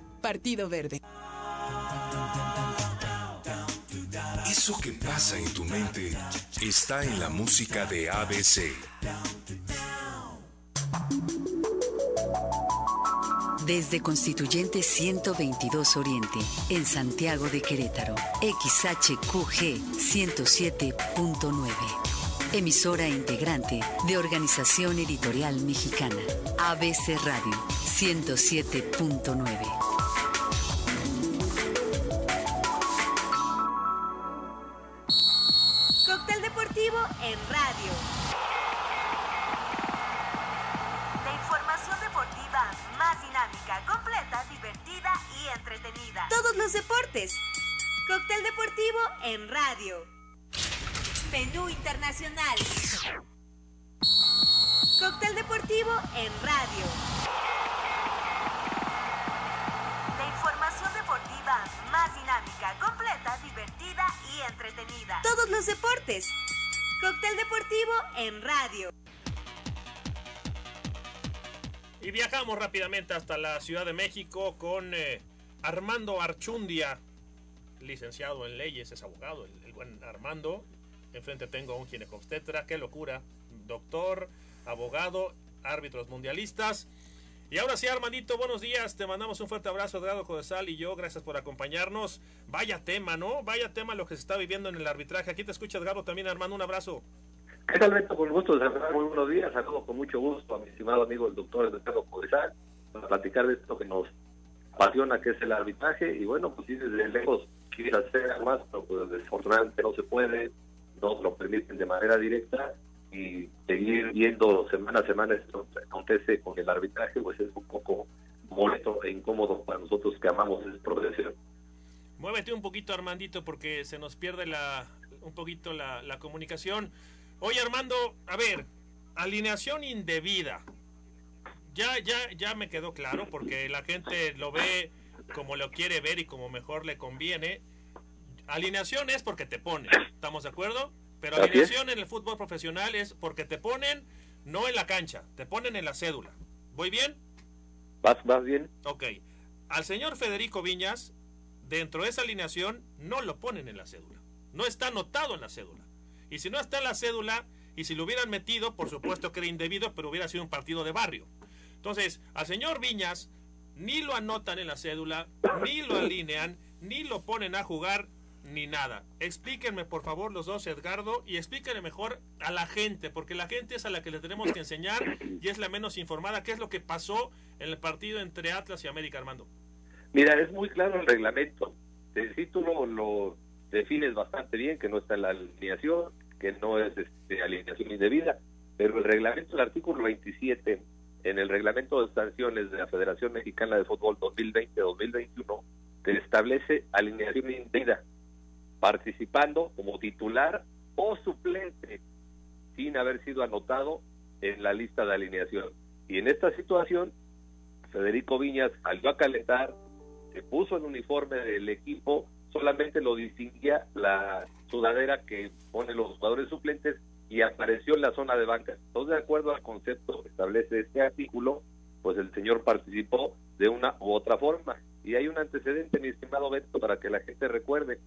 Partido Verde. Eso que pasa en tu mente está en la música de ABC. Desde Constituyente 122 Oriente, en Santiago de Querétaro, XHQG 107.9. Emisora integrante de Organización Editorial Mexicana, ABC Radio 107.9. hasta la Ciudad de México con eh, Armando Archundia, licenciado en leyes, es abogado, el, buen Armando. Enfrente tengo a un ginecobstetra, qué locura. Doctor, abogado, árbitros mundialistas. Y ahora sí, Armandito, buenos días. Te mandamos un fuerte abrazo, Edgardo Codesal y yo. Gracias por acompañarnos. Vaya tema, ¿no? Vaya tema lo que se está viviendo en el arbitraje. Aquí te escucha Edgardo también, Armando. Un abrazo. ¿Qué tal, Beto? Con gusto de. Muy buenos días. Saludo con mucho gusto a mi estimado amigo el doctor Edgardo Codesal para platicar de esto que nos apasiona, que es el arbitraje. Y bueno, pues sí, desde lejos quisiera hacer más, pero pues desafortunadamente no se puede, no lo permiten de manera directa y seguir viendo semana a semana esto que acontece con el arbitraje, pues es un poco molesto e incómodo para nosotros que amamos esa profesión. Muévete un poquito, Armandito, porque se nos pierde la, un poquito la, la comunicación. Oye, Armando, a ver, alineación indebida. Ya, ya, ya me quedó claro, porque la gente lo ve como lo quiere ver y como mejor le conviene. Alineación es porque te ponen, ¿estamos de acuerdo? Pero alineación en el fútbol profesional es porque te ponen, no en la cancha, te ponen en la cédula. ¿Voy bien? ¿Vas, vas bien? Ok. Al señor Federico Viñas, dentro de esa alineación, no lo ponen en la cédula. No está anotado en la cédula. Y si no está en la cédula, y si lo hubieran metido, por supuesto que era indebido, pero hubiera sido un partido de barrio. Entonces, al señor Viñas, ni lo anotan en la cédula, ni lo alinean, ni lo ponen a jugar, ni nada. Explíquenme, por favor, los dos, Edgardo, y explíquenle mejor a la gente, porque la gente es a la que le tenemos que enseñar y es la menos informada. ¿Qué es lo que pasó en el partido entre Atlas y América, Armando? Mira, es muy claro el reglamento. El título lo defines bastante bien, que no está en la alineación, que no es este, alineación indebida, pero el reglamento, el artículo 27, en el reglamento de sanciones de la Federación Mexicana de Fútbol 2020-2021, te establece alineación indebida, participando como titular o suplente, sin haber sido anotado en la lista de alineación. Y en esta situación, Federico Viñas salió a calentar, se puso el uniforme del equipo, solamente lo distinguía la sudadera que pone los jugadores suplentes y apareció en la zona de banca. Entonces, de acuerdo al concepto que establece este artículo, pues el señor participó de una u otra forma. Y hay un antecedente, mi estimado Beto, para que la gente recuerde.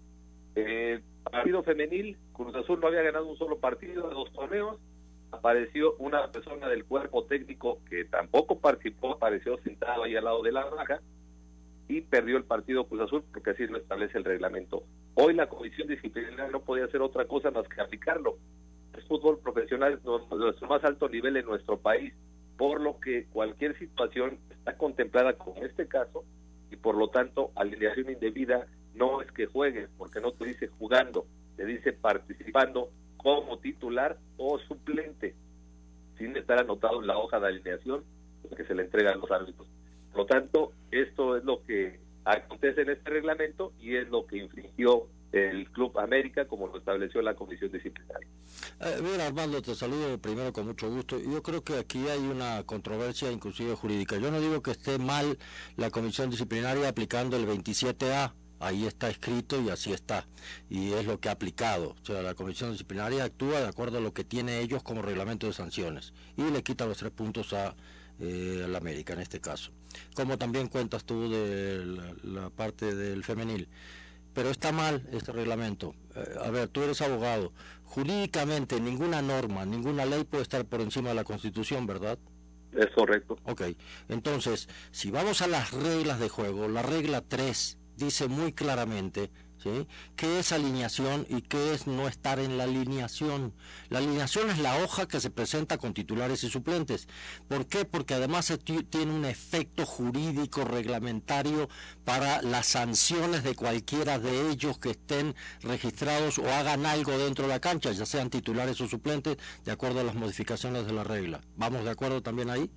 Eh, partido femenil, Cruz Azul no había ganado un solo partido de dos torneos, apareció una persona del cuerpo técnico que tampoco participó, apareció sentado ahí al lado de la raja y perdió el partido Cruz Azul porque así lo establece el reglamento. Hoy la comisión disciplinaria no podía hacer otra cosa más que aplicarlo. El fútbol profesional es nuestro más alto nivel en nuestro país, por lo que cualquier situación está contemplada como este caso y por lo tanto alineación indebida no es que juegue, porque no te dice jugando, te dice participando como titular o suplente, sin estar anotado en la hoja de alineación que se le entrega a los árbitros. Por lo tanto, esto es lo que acontece en este reglamento y es lo que infringió el Club América como lo estableció la Comisión Disciplinaria. Eh, Armando, te saludo primero con mucho gusto. Yo creo que aquí hay una controversia inclusive jurídica. Yo no digo que esté mal la comisión disciplinaria aplicando el 27A. Ahí está escrito y así está. Y es lo que ha aplicado. O sea, la comisión disciplinaria actúa de acuerdo a lo que tiene ellos como reglamento de sanciones. Y le quita los tres puntos a eh, la América en este caso. Como también cuentas tú de la parte del femenil. Pero está mal este reglamento. Eh, a ver, tú eres abogado. Jurídicamente ninguna norma, ninguna ley puede estar por encima de la Constitución, ¿verdad? Es correcto. Ok, entonces, si vamos a las reglas de juego, la regla 3 dice muy claramente ¿Qué es alineación y qué es no estar en la alineación? La alineación es la hoja que se presenta con titulares y suplentes. ¿Por qué? Porque además tiene un efecto jurídico reglamentario para las sanciones de cualquiera de ellos que estén registrados o hagan algo dentro de la cancha, ya sean titulares o suplentes, de acuerdo a las modificaciones de la regla. ¿Vamos de acuerdo también ahí?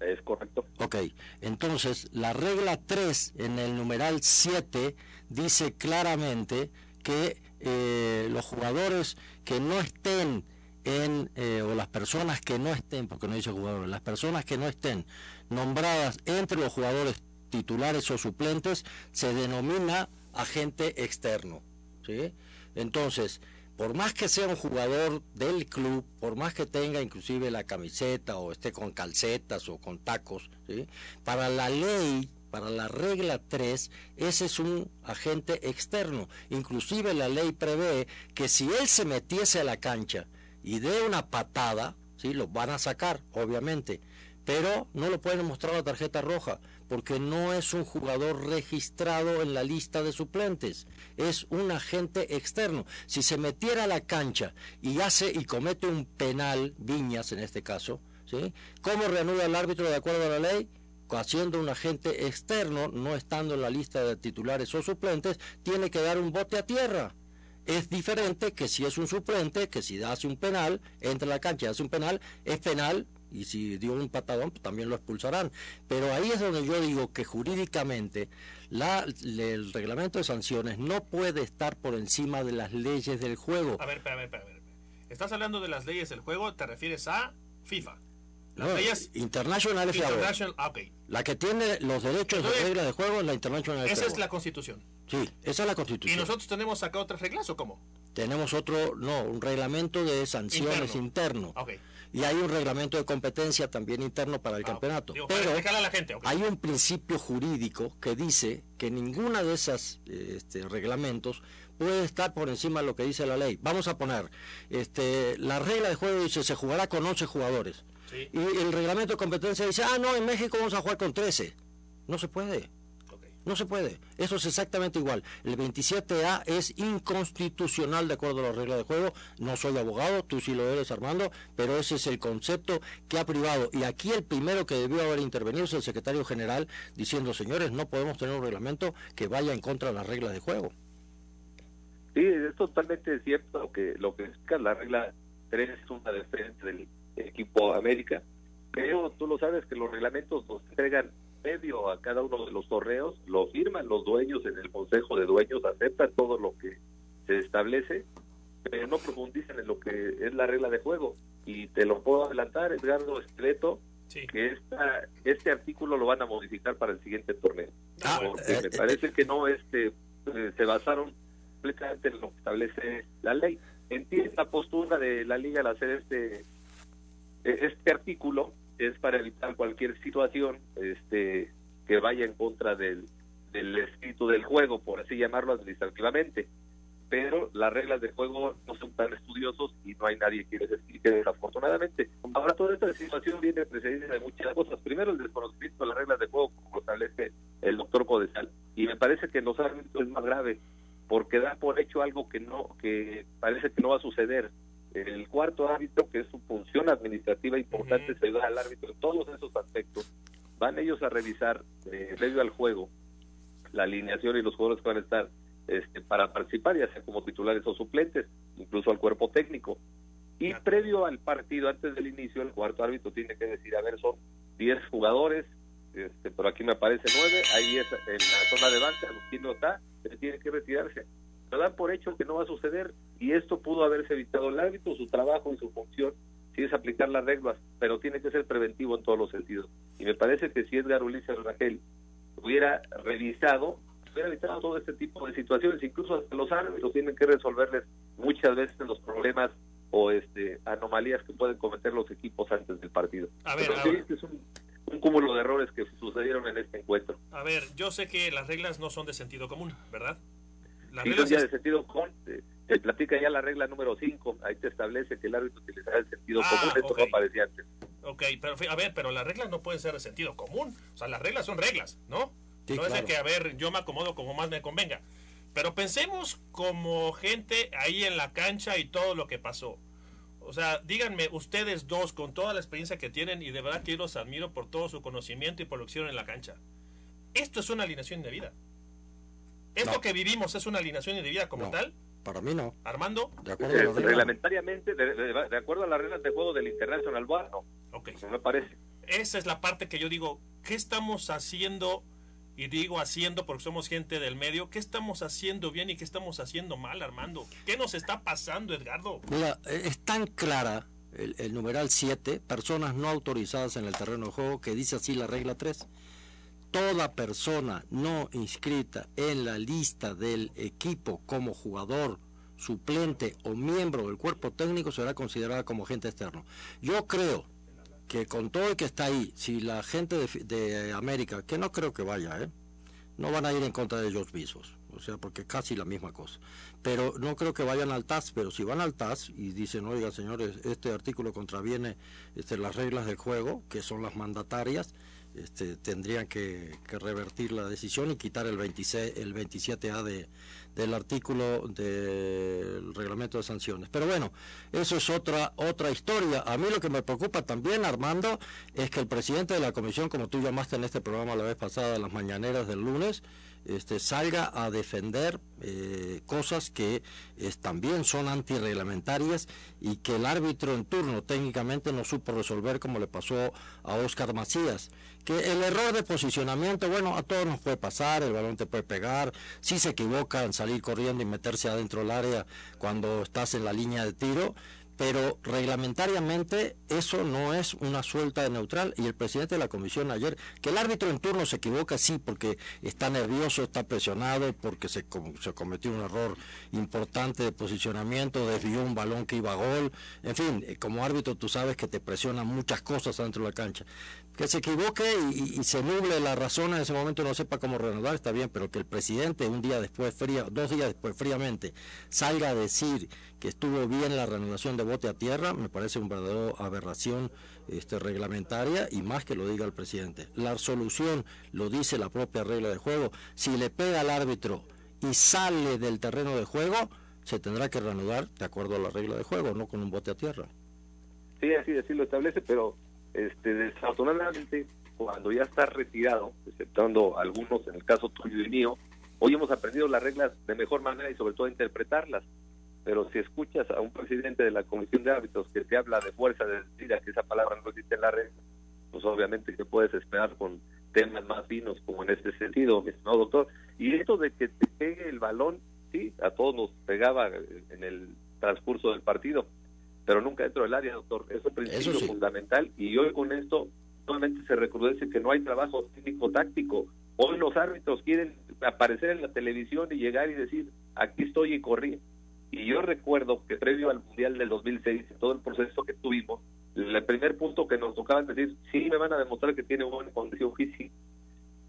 Es correcto. Ok, entonces la regla 3 en el numeral 7 dice claramente que eh, los jugadores que no estén en, eh, o las personas que no estén, porque no dice jugadores, las personas que no estén nombradas entre los jugadores titulares o suplentes se denomina agente externo. ¿sí? Entonces, por más que sea un jugador del club, por más que tenga inclusive la camiseta o esté con calcetas o con tacos, para la ley, para la regla 3, ese es un agente externo. Inclusive la ley prevé que si él se metiese a la cancha y dé una patada, ¿sí? lo van a sacar, obviamente, pero no lo pueden mostrar la tarjeta roja porque no es un jugador registrado en la lista de suplentes, es un agente externo. Si se metiera a la cancha y hace y comete un penal, Viñas en este caso, ¿sí? ¿Cómo reanuda el árbitro de acuerdo a la ley? Haciendo un agente externo, no estando en la lista de titulares o suplentes, tiene que dar un bote a tierra es diferente que si es un suplente, que si hace un penal, entra a la cancha y hace un penal, es penal y si dio un patadón, pues también lo expulsarán. Pero ahí es donde yo digo que jurídicamente la, el reglamento de sanciones no puede estar por encima de las leyes del juego. A ver, a ver, a ver. Estás hablando de las leyes del juego, te refieres a FIFA. Las leyes International International, La que tiene los derechos de regla de juego es la International Esa es la Constitución. Sí, esa es la Constitución. ¿Y nosotros tenemos acá otras reglas o cómo? Tenemos otro, no, un reglamento de sanciones interno. interno y hay un reglamento de competencia también interno para el ah, campeonato. Pero la gente, hay un principio jurídico que dice que ninguna de esos este, reglamentos puede estar por encima de lo que dice la ley. Vamos a poner, este, la regla de juego dice se jugará con 11 jugadores. Y el reglamento de competencia dice, ah, no, en México vamos a jugar con 13. No se puede. No se puede. Eso es exactamente igual. El 27A es inconstitucional de acuerdo a las reglas de juego. No soy abogado, tú sí lo eres, Armando, pero ese es el concepto que ha privado. Y aquí el primero que debió haber intervenido es el secretario general diciendo, señores, no podemos tener un reglamento que vaya en contra de las reglas de juego. Sí, es totalmente cierto que lo que la regla 3 es una defensa del equipo América, pero tú lo sabes que los reglamentos nos entregan medio a cada uno de los torneos, lo firman los dueños en el Consejo de Dueños, aceptan todo lo que se establece, pero no profundizan en lo que es la regla de juego. Y te lo puedo adelantar, Edgardo Esqueleto, que esta, este artículo lo van a modificar para el siguiente torneo. Ah, porque eh, me eh, parece que no este eh, se basaron completamente en lo que establece la ley. Entiendo la postura de la liga al hacer este este artículo, es para evitar cualquier situación este que vaya en contra del, del espíritu del juego, por así llamarlo administrativamente. Pero las reglas de juego no son tan estudiosos y no hay nadie que les explique desafortunadamente. Ahora toda esta situación viene precedida de muchas cosas. Primero el desconocimiento de las reglas de juego, como establece el doctor Codesal. Y me parece que en los árbitros es más grave, porque da por hecho algo que no, que parece que no va a suceder el cuarto árbitro, que es su función administrativa importante, se da al árbitro en todos esos aspectos. Van ellos a revisar, eh, previo al juego, la alineación y los jugadores que van a estar este, para participar, ya sea como titulares o suplentes, incluso al cuerpo técnico. Y previo al partido, antes del inicio, el cuarto árbitro tiene que decir, a ver, son 10 jugadores, este, pero aquí me aparece 9, ahí es en la zona de banca, ¿quién no está? tiene que retirarse dan por hecho que no va a suceder y esto pudo haberse evitado el árbitro, su trabajo y su función si es aplicar las reglas, pero tiene que ser preventivo en todos los sentidos. Y me parece que si Edgar Ulises Rangel hubiera revisado, hubiera evitado todo este tipo de situaciones, incluso hasta los árbitros tienen que resolverles muchas veces los problemas o este anomalías que pueden cometer los equipos antes del partido. A ver, este es un, un cúmulo de errores que sucedieron en este encuentro. A ver, yo sé que las reglas no son de sentido común, ¿verdad? La Sí, regla son ya es- de sentido común. eh, Te platica ya la regla número 5. Ahí te establece que el árbitro utilizará el sentido Ah, común. Esto ok. no aparecía antes. Ok, pero a ver, pero las reglas no pueden ser de sentido común. O sea, las reglas son reglas, ¿no? Sí, no es de que, a ver, yo me acomodo como más me convenga. Pero pensemos como gente ahí en la cancha y todo lo que pasó. O sea, díganme ustedes dos con toda la experiencia que tienen y de verdad que yo los admiro por todo su conocimiento y por lo que hicieron en la cancha. Esto es una alineación indebida. Esto No. que vivimos es una alineación indebida como No. tal. Para mí no. Armando. De acuerdo Eh, reglamentariamente, de, de- de acuerdo a las reglas de juego del International Bar, no. Ok. Me parece. Esa es la parte que yo digo, ¿qué estamos haciendo? Y digo haciendo porque somos gente del medio, ¿qué estamos haciendo bien y qué estamos haciendo mal, Armando? ¿Qué nos está pasando, Edgardo? Mira, eh, es tan clara el, el numeral 7, personas no autorizadas en el terreno de juego, que dice así la regla 3. Toda persona no inscrita en la lista del equipo como jugador, suplente o miembro del cuerpo técnico será considerada como agente externo. Yo creo que con todo el que está ahí, si la gente de, de América, que no creo que vaya, ¿eh? no van a ir en contra de ellos mismos, o sea, porque casi la misma cosa. Pero no creo que vayan al TAS, pero si van al TAS y dicen, oiga señores, este artículo contraviene este, las reglas del juego, que son las mandatarias, este, tendrían que, revertir la decisión y quitar el, 26, el 27A de, del artículo del reglamento de sanciones. Pero bueno, eso es otra otra historia. A mí lo que me preocupa también, Armando, es que el presidente de la comisión, como tú llamaste en este programa la vez pasada, las mañaneras del lunes, este, salga a defender eh, cosas que también son antirreglamentarias y que el árbitro en turno técnicamente no supo resolver como le pasó a Oscar Macías. Que el error de posicionamiento, bueno, a todos nos puede pasar, el balón te puede pegar, si se equivocan, salir corriendo y meterse adentro del área cuando estás en la línea de tiro, pero reglamentariamente eso no es una suelta de neutral y el presidente de la comisión ayer, que el árbitro en turno se equivoca, sí, porque está nervioso, está presionado, porque se, se cometió un error importante de posicionamiento, desvió un balón que iba a gol, en fin, eh, como árbitro tú sabes que te presionan muchas cosas dentro de la cancha. Que se equivoque y, se nuble la razón en ese momento no sepa cómo reanudar, está bien, pero que el presidente un día después, fría, dos días después, fríamente, salga a decir que estuvo bien la reanudación de bote a tierra, me parece un verdadero aberración este, reglamentaria y más que lo diga el presidente. La solución lo dice la propia regla de juego. Si le pega al árbitro y sale del terreno de juego, se tendrá que reanudar de acuerdo a la regla de juego, no con un bote a tierra. Sí, así, así lo establece, pero este, desafortunadamente, cuando ya está retirado, exceptuando algunos, en el caso tuyo y mío, hoy hemos aprendido las reglas de mejor manera y sobre todo a interpretarlas. Pero si escuchas a un presidente de la Comisión de Árbitros que te habla de fuerza de decir que esa palabra no existe en la regla, pues obviamente que puedes esperar con temas más finos como en este sentido, estimado doctor. Y esto de que te pegue el balón, sí, a todos nos pegaba en el transcurso del partido, pero nunca dentro del área, doctor. Es un principio sí. fundamental y hoy con esto solamente se recrudece que no hay trabajo técnico-táctico. Hoy los árbitros quieren aparecer en la televisión y llegar y decir, aquí estoy y corrí. Y yo recuerdo que previo al Mundial del 2006, en todo el proceso que tuvimos, el primer punto que nos tocaba es decir, sí me van a demostrar que tiene buena condición física,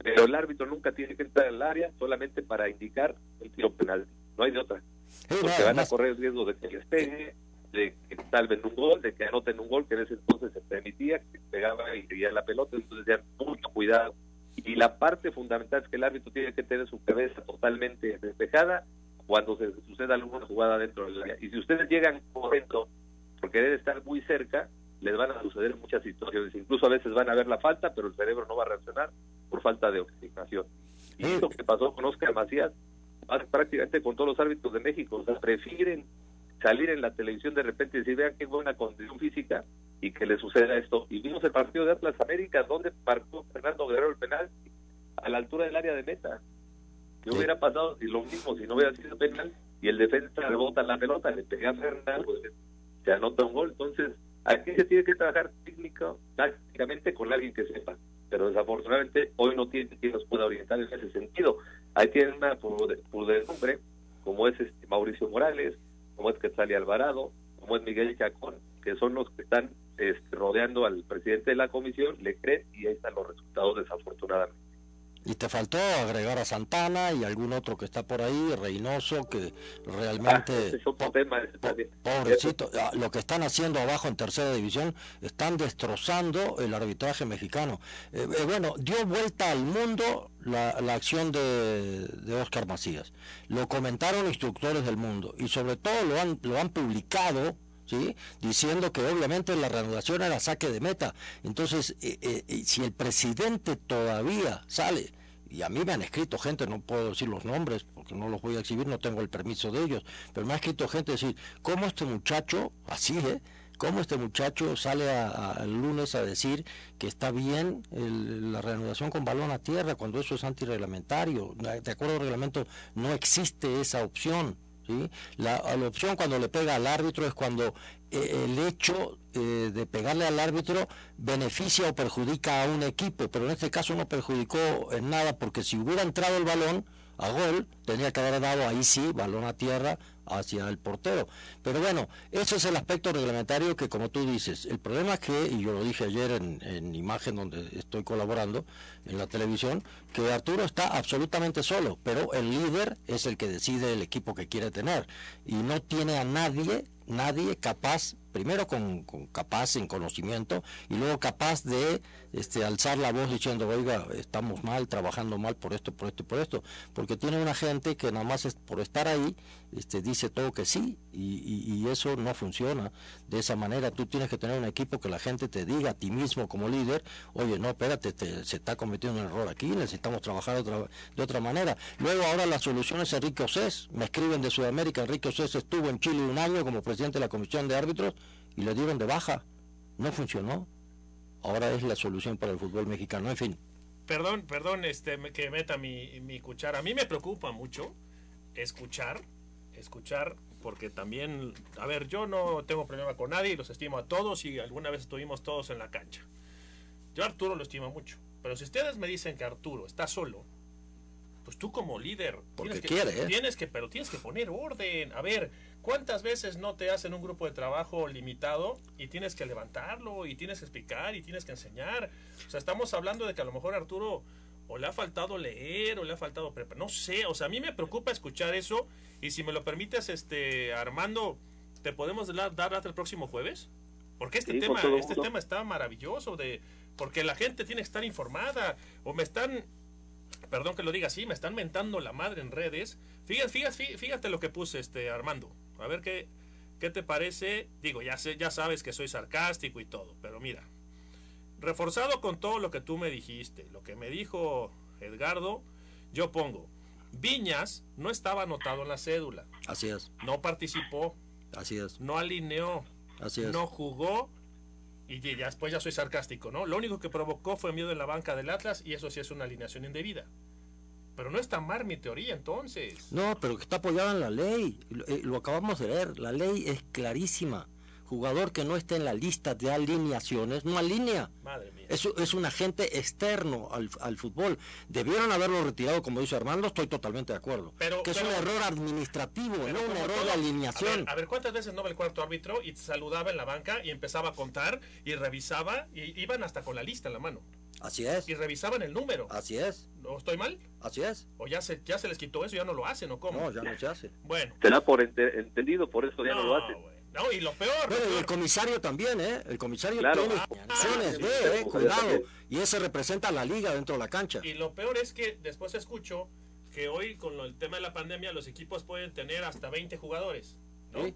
pero el árbitro nunca tiene que entrar al área solamente para indicar el tiro penal. No hay de otra. Porque van a correr el riesgo de que les pegue, de que salven un gol, de que anoten un gol, que en ese entonces se permitía, que pegaba y seguía la pelota, entonces ya mucho cuidado. Y la parte fundamental es que el árbitro tiene que tener su cabeza totalmente despejada cuando se suceda alguna jugada dentro del área. Y si ustedes llegan corriendo por querer estar muy cerca, les van a suceder muchas situaciones. Incluso a veces van a ver la falta, pero el cerebro no va a reaccionar por falta de oxigenación. Y eso que pasó con Oscar Macías, pasa prácticamente con todos los árbitros de México. O sea, prefieren salir en la televisión de repente y decir, vean qué buena condición física y que le suceda esto. Y vimos el partido de Atlas América, donde marcó Fernando Guerrero el penal a la altura del área de meta. ¿Qué hubiera pasado si lo mismo, si no hubiera sido penal y el defensa rebota la pelota, le pega a Fernando, pues, se anota un gol? Entonces, aquí se tiene que trabajar técnico, tácticamente con alguien que sepa. Pero desafortunadamente hoy no tiene quien nos pueda orientar en ese sentido. Ahí tienen una prudencia como es este Mauricio Morales, como es Quetzal Alvarado, como es Miguel Chacón, que son los que están este, rodeando al presidente de la comisión, le creen y ahí están los resultados desafortunadamente. Y te faltó agregar a Santana y algún otro que está por ahí, Reynoso, que realmente... pobrecito, ah, lo que están haciendo abajo en tercera división, están destrozando el arbitraje mexicano. Eh, eh, bueno, dio vuelta al mundo la, la acción de, de, Oscar Macías. Lo comentaron instructores del mundo y sobre todo lo han, lo han publicado ¿sí? diciendo que obviamente la reanudación era saque de meta. Entonces, eh, eh, si el presidente todavía sale, y a mí me han escrito gente, no puedo decir los nombres porque no los voy a exhibir, no tengo el permiso de ellos, pero me ha escrito gente decir, ¿cómo este muchacho, así, eh? ¿Cómo este muchacho sale el lunes a decir que está bien la reanudación con balón a tierra cuando eso es antirreglamentario? De acuerdo al reglamento no existe esa opción. ¿Sí? La, la, opción cuando le pega al árbitro es cuando eh, el hecho eh, de pegarle al árbitro beneficia o perjudica a un equipo, pero en este caso no perjudicó en nada porque si hubiera entrado el balón a gol, tenía que haber dado ahí sí, balón a tierra hacia el portero. Pero bueno, ese es el aspecto reglamentario que como tú dices, el problema es que, y yo lo dije ayer en, en imagen donde estoy colaborando en la televisión, que Arturo está absolutamente solo, pero el líder es el que decide el equipo que quiere tener y no tiene a nadie, nadie capaz primero con, capaz en conocimiento y luego capaz de este, alzar la voz diciendo, oiga, estamos mal, trabajando mal por esto, por esto y por esto, porque tiene una gente que nada más es por estar ahí, este, dice todo que sí, y, eso no funciona de esa manera. Tú tienes que tener un equipo que la gente te diga a ti mismo como líder, oye, no, espérate, se está cometiendo un error aquí, necesitamos trabajar otra, de otra manera. Luego ahora la solución es Enrique Océs, me escriben de Sudamérica, Enrique Océs estuvo en Chile un año como presidente de la Comisión de Árbitros y lo dieron de baja, no funcionó. Ahora es la solución para el fútbol mexicano, en fin. Perdón, perdón, este, que meta mi, mi cuchara. A mí me preocupa mucho escuchar escuchar, porque también, a ver, yo no tengo problema con nadie los estimo a todos y alguna vez estuvimos todos en la cancha. Yo a Arturo lo estimo mucho, pero si ustedes me dicen que Arturo está solo, pues tú como líder porque tienes que, quiere, ¿eh? tienes que, pero tienes que poner orden. A ver, ¿cuántas veces no te hacen un grupo de trabajo limitado y tienes que levantarlo y tienes que explicar y tienes que enseñar? O sea, estamos hablando de que a lo mejor Arturo o le ha faltado leer o le ha faltado preparar, no sé, o sea, a mí me preocupa escuchar eso y si me lo permites, este Armando, ¿te podemos dar, dar hasta el próximo jueves? Porque este tema, este tema está maravilloso de porque la gente tiene que estar informada o me están perdón que lo diga así, me están mentando la madre en redes. Fíjate, fíjate, fíjate lo que puse este Armando. A ver qué qué te parece. Digo, ya sé, ya sabes que soy sarcástico y todo, pero mira. Reforzado con todo lo que tú me dijiste, lo que me dijo Edgardo, yo pongo Viñas no estaba anotado en la cédula. Así es. No participó. Así es. No alineó. Así es. No jugó. Y ya después ya soy sarcástico, ¿no? Lo único que provocó fue miedo en la banca del Atlas y eso sí es una alineación indebida. Pero no está mal mi teoría entonces. No, pero que está apoyada en la ley. Lo, eh, lo acabamos de ver. La ley es clarísima jugador que no esté en la lista de alineaciones no alinea. Madre mía. Es, es un agente externo al, al, fútbol. Debieron haberlo retirado, como dice Armando, estoy totalmente de acuerdo. Pero, que es un error administrativo, no un error todo, de alineación. A ver, a ver, ¿cuántas veces no va el cuarto árbitro y saludaba en la banca y empezaba a contar y revisaba y iban hasta con la lista en la mano? Así es. Y revisaban el número. Así es. ¿No estoy mal? Así es. ¿O ya se, ya se les quitó eso, ya no lo hacen o cómo? No, ya no se hace. Bueno. Será por ent entendido, por eso ya no, no lo hacen. Wey. No, y lo peor. Bueno, peor. el comisario también, ¿eh? El comisario claro. tiene funciones, ah, sí, eh, cuidado. Y ese representa a la liga dentro de la cancha. Y lo peor es que después escucho que hoy con el tema de la pandemia los equipos pueden tener hasta 20 jugadores, ¿no? Sí,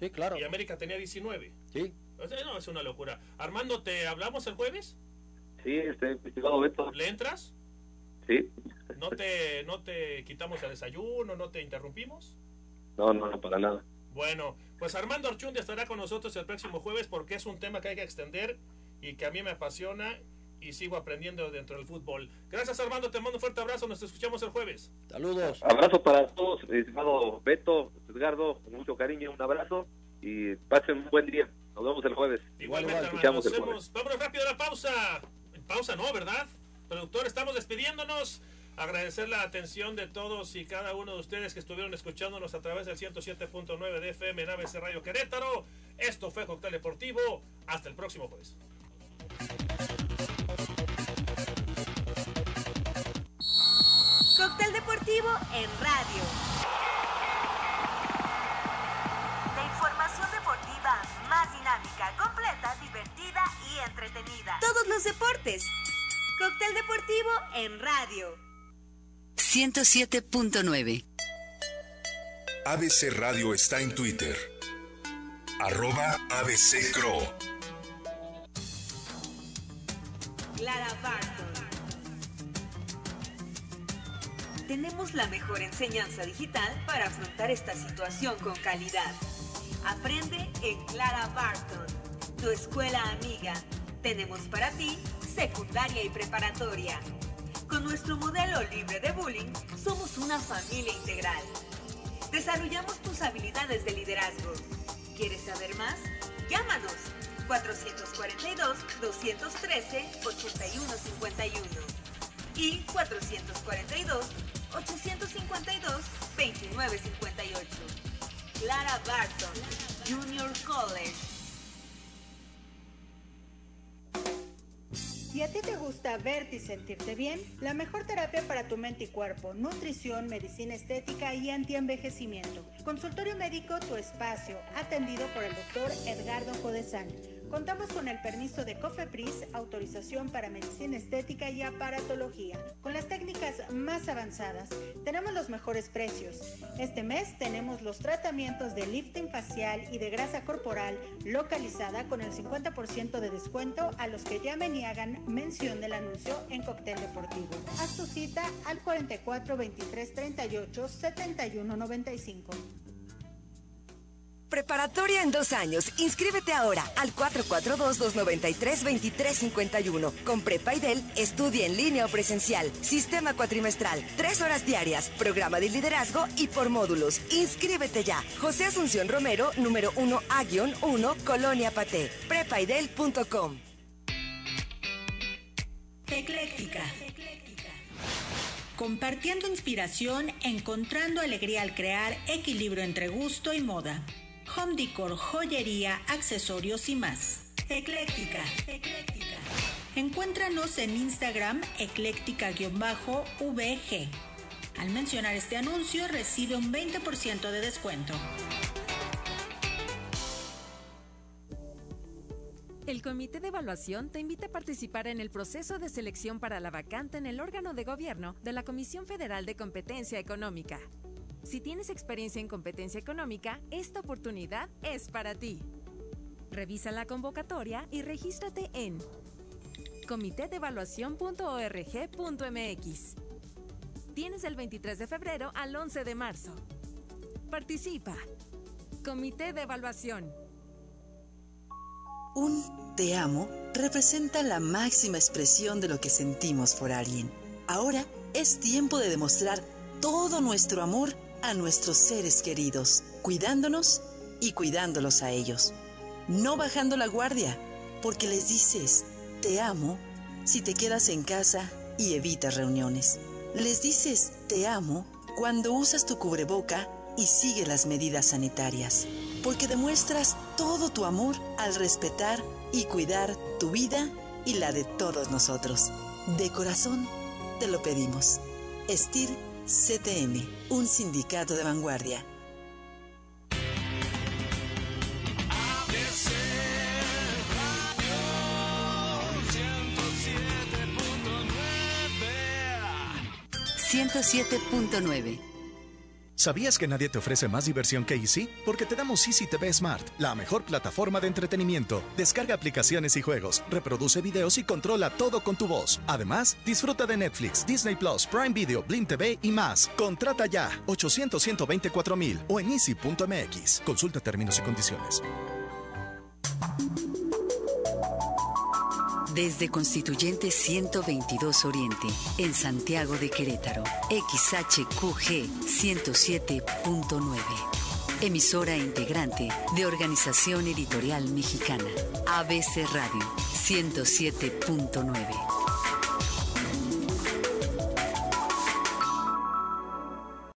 sí claro. Y América tenía 19. Sí. O sea, no, es una locura. Armando, ¿te hablamos el jueves? Sí, este, estimado Beto. ¿Le entras? Sí. ¿No te, ¿No te quitamos el desayuno? ¿No te interrumpimos? No, no, no, para nada. Bueno, pues Armando Archundia estará con nosotros el próximo jueves porque es un tema que hay que extender y que a mí me apasiona y sigo aprendiendo dentro del fútbol. Gracias Armando, te mando un fuerte abrazo, nos escuchamos el jueves. Saludos. Abrazo para todos, estimado Beto, Edgardo, con mucho cariño, un abrazo y pasen un buen día. Nos vemos el jueves. Igualmente, nos vemos. Vámonos rápido a la pausa. Pausa no, ¿verdad? Productor, estamos despidiéndonos agradecer la atención de todos y cada uno de ustedes que estuvieron escuchándonos a través del 107.9 de FM en ABC Radio Querétaro. Esto fue Cóctel Deportivo. Hasta el próximo jueves. Cóctel deportivo en radio. Y entretenida. Todos los deportes. Cóctel deportivo en radio. 107.9 ABC Radio está en Twitter. Arroba ABC Cro. Clara Barton. Tenemos la mejor enseñanza digital para afrontar esta situación con calidad. Aprende en Clara Barton, tu escuela amiga. Tenemos para ti secundaria y preparatoria. Con nuestro modelo libre de bullying, somos una familia integral. Desarrollamos tus habilidades de liderazgo. ¿Quieres saber más? Llámanos 442-213-8151 y 442-852-2958. Clara Barton, Junior College. ¿Y a ti te gusta verte y sentirte bien? La mejor terapia para tu mente y cuerpo, nutrición, medicina estética y antienvejecimiento. Consultorio médico Tu Espacio, atendido por el doctor Edgardo Codesán. Contamos con el permiso de COFEPRIS, autorización para medicina estética y aparatología, con las técnicas más avanzadas. Tenemos los mejores precios. Este mes tenemos los tratamientos de lifting facial y de grasa corporal localizada con el 50% de descuento a los que llamen y hagan mención del anuncio en Cóctel Deportivo. Haz tu cita al 44 23 38 71 95. Preparatoria en dos años. Inscríbete ahora al 442-293-2351. Con Prepaidel, estudia en línea o presencial. Sistema cuatrimestral. Tres horas diarias. Programa de liderazgo y por módulos. Inscríbete ya. José Asunción Romero, número 1A-1, Colonia Paté. Prepaidel.com. Ecléctica. Compartiendo inspiración, encontrando alegría al crear equilibrio entre gusto y moda. Home decor, joyería, accesorios y más. Ecléctica. Ecléctica. Encuéntranos en Instagram ecléctica-vg. Al mencionar este anuncio recibe un 20% de descuento. El Comité de Evaluación te invita a participar en el proceso de selección para la vacante en el órgano de gobierno de la Comisión Federal de Competencia Económica. Si tienes experiencia en competencia económica, esta oportunidad es para ti. Revisa la convocatoria y regístrate en comitedevaluación.org.mx. Tienes del 23 de febrero al 11 de marzo. Participa. Comité de Evaluación. Un te amo representa la máxima expresión de lo que sentimos por alguien. Ahora es tiempo de demostrar todo nuestro amor a nuestros seres queridos, cuidándonos y cuidándolos a ellos. No bajando la guardia, porque les dices, te amo, si te quedas en casa y evitas reuniones. Les dices, te amo, cuando usas tu cubreboca y sigue las medidas sanitarias, porque demuestras todo tu amor al respetar y cuidar tu vida y la de todos nosotros. De corazón, te lo pedimos. Estir CTM, un sindicato de vanguardia. ABC 107.9 ¿Sabías que nadie te ofrece más diversión que Easy? Porque te damos Easy TV Smart, la mejor plataforma de entretenimiento. Descarga aplicaciones y juegos, reproduce videos y controla todo con tu voz. Además, disfruta de Netflix, Disney Plus, Prime Video, Blim TV y más. Contrata ya 800 124 mil o en easy.mx. Consulta términos y condiciones. Desde Constituyente 122 Oriente, en Santiago de Querétaro, XHQG 107.9. Emisora integrante de Organización Editorial Mexicana, ABC Radio 107.9.